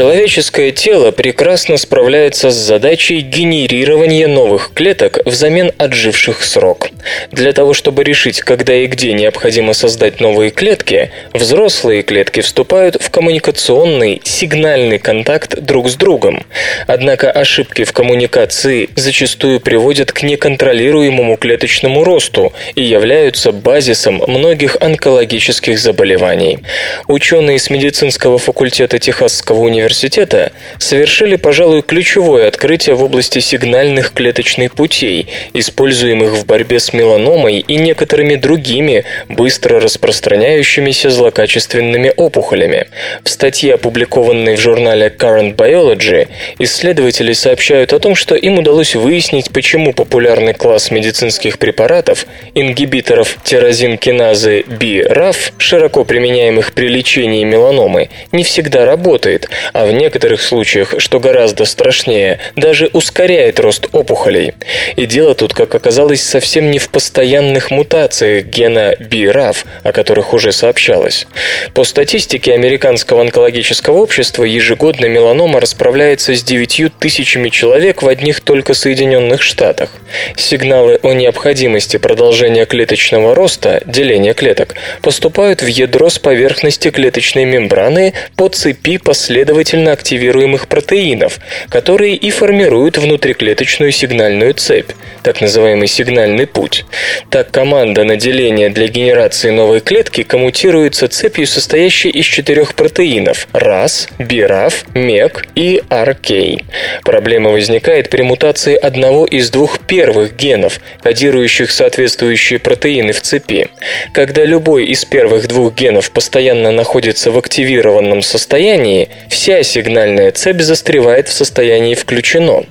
C: Человеческое тело прекрасно справляется с задачей генерирования новых клеток взамен отживших срок. Для того, чтобы решить, когда и где необходимо создать новые клетки, взрослые клетки вступают в коммуникационный сигнальный контакт друг с другом. Однако ошибки в коммуникации зачастую приводят к неконтролируемому клеточному росту и являются базисом многих онкологических заболеваний. Ученые с медицинского факультета Техасского университета университета совершили, пожалуй, ключевое открытие в области сигнальных клеточных путей, используемых в борьбе с меланомой и некоторыми другими быстро распространяющимися злокачественными опухолями. В статье, опубликованной в журнале Current Biology, исследователи сообщают о том, что им удалось выяснить, почему популярный класс медицинских препаратов, ингибиторов тирозинкиназы BRAF, широко применяемых при лечении меланомы, не всегда работает, в некоторых случаях, что гораздо страшнее, даже ускоряет рост опухолей. И дело тут, как оказалось, совсем не в постоянных мутациях гена BRAF, о которых уже сообщалось. По статистике Американского онкологического общества ежегодно меланома расправляется с 9 тысячами человек в одних только Соединенных Штатах. Сигналы о необходимости продолжения клеточного роста, деления клеток, поступают в ядро с поверхности клеточной мембраны по цепи последовательных последовательно активируемых протеинов, которые и формируют внутриклеточную сигнальную цепь, так называемый сигнальный путь. Так команда наделения для генерации новой клетки коммутируется цепью, состоящей из четырех протеинов – RAS, BRAF, MEC и RK. Проблема возникает при мутации одного из двух первых генов, кодирующих соответствующие протеины в цепи. Когда любой из первых двух генов постоянно находится в активированном состоянии, все вся сигнальная цепь застревает в состоянии «включено».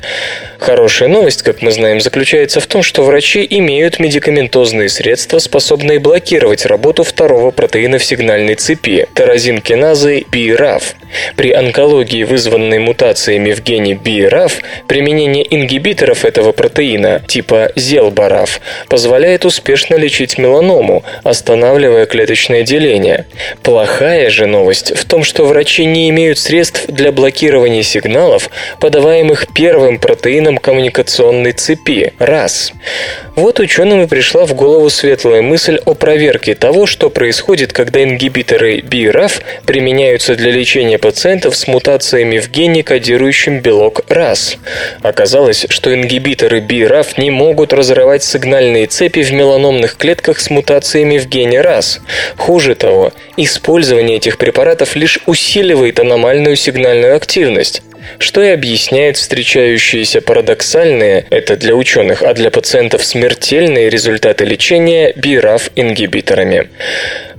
C: Хорошая новость, как мы знаем, заключается в том, что врачи имеют медикаментозные средства, способные блокировать работу второго протеина в сигнальной цепи – тарозинкиназы BRAF. При онкологии, вызванной мутациями в гене BRAF, применение ингибиторов этого протеина типа Зелбараф позволяет успешно лечить меланому, останавливая клеточное деление. Плохая же новость в том, что врачи не имеют средств для блокирования сигналов, подаваемых первым протеином коммуникационной цепи – раз. Вот ученым и пришла в голову светлая мысль о проверке того, что происходит, когда ингибиторы BRAF применяются для лечения пациентов с мутациями в гене, кодирующем белок RAS. Оказалось, что ингибиторы BRAF не могут разрывать сигнальные цепи в меланомных клетках с мутациями в гене RAS. Хуже того, использование этих препаратов лишь усиливает аномальную сигнальную активность, что и объясняет встречающиеся парадоксальные, это для ученых, а для пациентов смертельные результаты лечения BRAF-ингибиторами.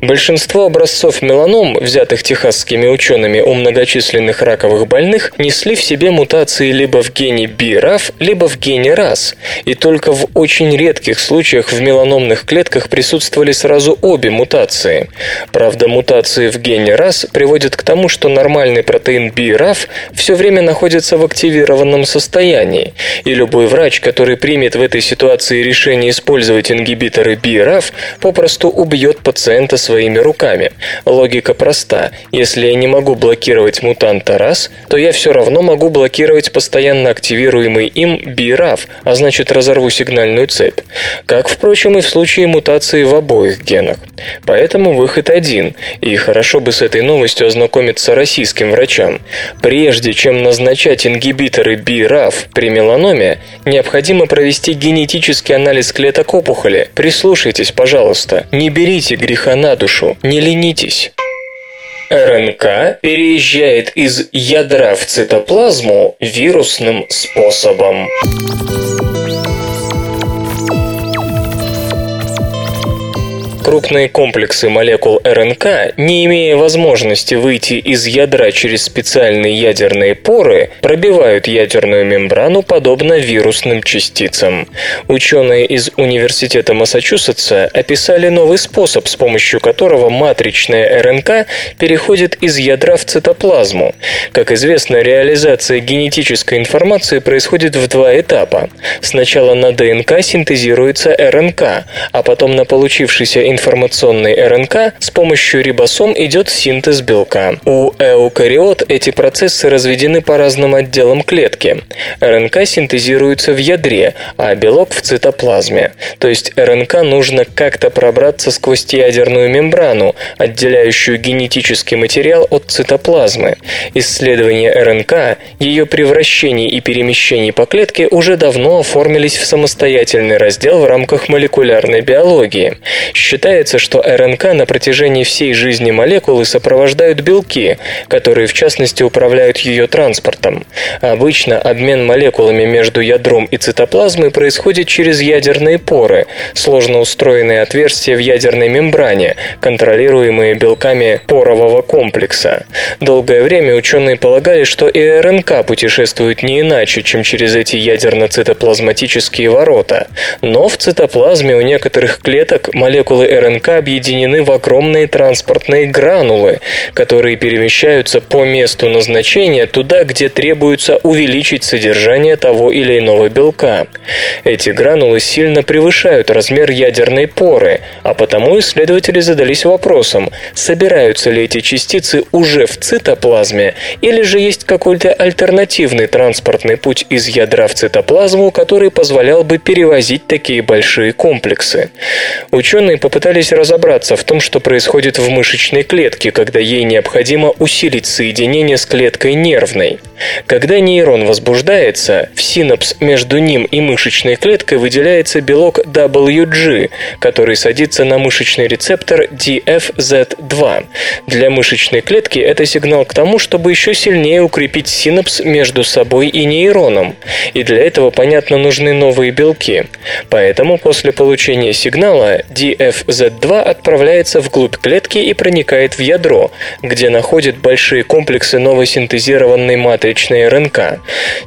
C: Большинство образцов меланом, взятых техасскими учеными у многочисленных раковых больных, несли в себе мутации либо в гене BRAF, либо в гене RAS, и только в очень редких случаях в меланомных клетках присутствовали сразу обе мутации. Правда, мутации в гене RAS приводят к тому, что нормальный протеин BRAF все время находится в активированном состоянии, и любой врач, который примет в этой ситуации решение использовать ингибиторы BRAF, попросту убьет пациента с своими руками. Логика проста. Если я не могу блокировать мутанта раз, то я все равно могу блокировать постоянно активируемый им BRAF, а значит разорву сигнальную цепь. Как, впрочем, и в случае мутации в обоих генах. Поэтому выход один, и хорошо бы с этой новостью ознакомиться российским врачам. Прежде чем назначать ингибиторы BRAF при меланоме, необходимо провести генетический анализ клеток опухоли. Прислушайтесь, пожалуйста. Не берите греха на душу, не ленитесь. РНК переезжает из ядра в цитоплазму вирусным способом. Крупные комплексы молекул РНК, не имея возможности выйти из ядра через специальные ядерные поры, пробивают ядерную мембрану подобно вирусным частицам. Ученые из Университета Массачусетса описали новый способ, с помощью которого матричная РНК переходит из ядра в цитоплазму. Как известно, реализация генетической информации происходит в два этапа. Сначала на ДНК синтезируется РНК, а потом на получившейся информационной РНК с помощью рибосом идет синтез белка. У эукариот эти процессы разведены по разным отделам клетки. РНК синтезируется в ядре, а белок в цитоплазме. То есть РНК нужно как-то пробраться сквозь ядерную мембрану, отделяющую генетический материал от цитоплазмы. Исследования РНК, ее превращений и перемещений по клетке уже давно оформились в самостоятельный раздел в рамках молекулярной биологии. Считается, что РНК на протяжении всей жизни молекулы сопровождают белки, которые в частности управляют ее транспортом. Обычно обмен молекулами между ядром и цитоплазмой происходит через ядерные поры, сложно устроенные отверстия в ядерной мембране, контролируемые белками порового комплекса. Долгое время ученые полагали, что и РНК путешествует не иначе, чем через эти ядерно-цитоплазматические ворота. Но в цитоплазме у некоторых клеток молекулы РНК объединены в огромные транспортные гранулы, которые перемещаются по месту назначения туда, где требуется увеличить содержание того или иного белка. Эти гранулы сильно превышают размер ядерной поры, а потому исследователи задались вопросом, собираются ли эти частицы уже в цитоплазме или же есть какой-то альтернативный транспортный путь из ядра в цитоплазму, который позволял бы перевозить такие большие комплексы. Ученые попытались разобраться в том, что происходит в мышечной клетке, когда ей необходимо усилить соединение с клеткой нервной. Когда нейрон возбуждается, в синапс между ним и мышечной клеткой выделяется белок WG, который садится на мышечный рецептор DFZ2. Для мышечной клетки это сигнал к тому, чтобы еще сильнее укрепить синапс между собой и нейроном. И для этого, понятно, нужны новые белки. Поэтому после получения сигнала DFZ2 отправляется вглубь клетки и проникает в ядро, где находит большие комплексы новосинтезированной матричной РНК.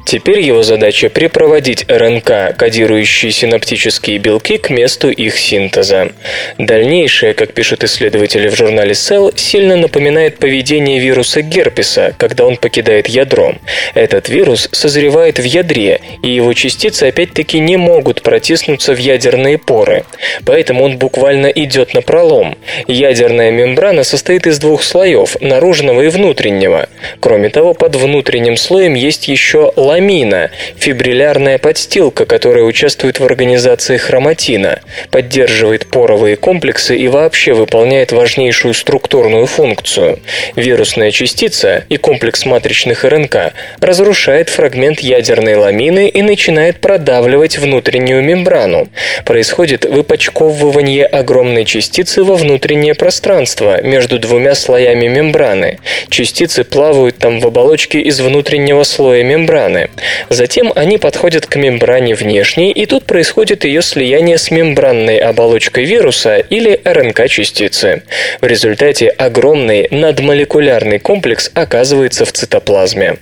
C: Теперь его задача припроводить РНК, кодирующие синаптические белки, к месту их синтеза. Дальнейшее, как пишут исследователи в журнале Cell, сильно напоминает поведение вируса герпеса, когда он покидает ядро. Этот вирус созревает в ядре, и его частицы опять-таки не могут протиснуться в ядерные поры. Поэтому он буквально идет на пролом. Ядерная мембрана состоит из двух слоев, наружного и внутреннего. Кроме того, под внутренним слоем есть еще ламина, фибриллярная подстилка, которая участвует в организации хроматина, поддерживает поровые комплексы и вообще выполняет важнейшую структурную функцию. Вирусная частица и комплекс матричных РНК разрушает фрагмент ядерной ламины и начинает продавливать внутреннюю мембрану. Происходит выпачковывание огромной частицы во внутреннее пространство между двумя слоями мембраны. Частицы плавают там в оболочке из внутреннего слоя мембраны. Затем они подходят к мембране внешней, и тут происходит ее слияние с мембранной оболочкой вируса или РНК-частицы. В результате огромный надмолекулярный комплекс оказывается в цитоплазме.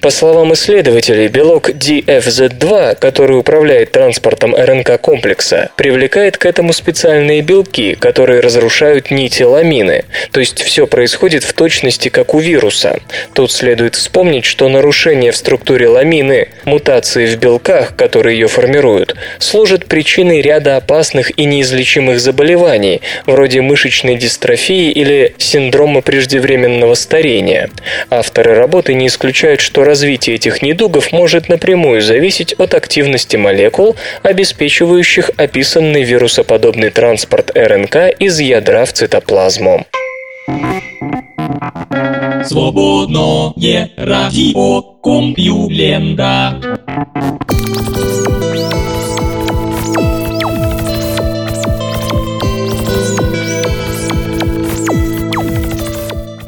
C: По словам исследователей, белок DFZ2, который управляет транспортом РНК-комплекса, привлекает к этому специальные белки, которые разрушают нити ламины. То есть все происходит в точности как у вируса. Тут следует вспомнить, что нарушение в структуре ламины, мутации в белках, которые ее формируют, служат причиной ряда опасных и неизлечимых заболеваний, вроде мышечной дистрофии или синдрома преждевременного старения. Авторы работы не исключают, что развитие этих недугов может напрямую зависеть от активности молекул, обеспечивающих описанный вирусоподобный транспорт РНК из ядра в цитоплазму.
B: Свободное радио Компьюлента.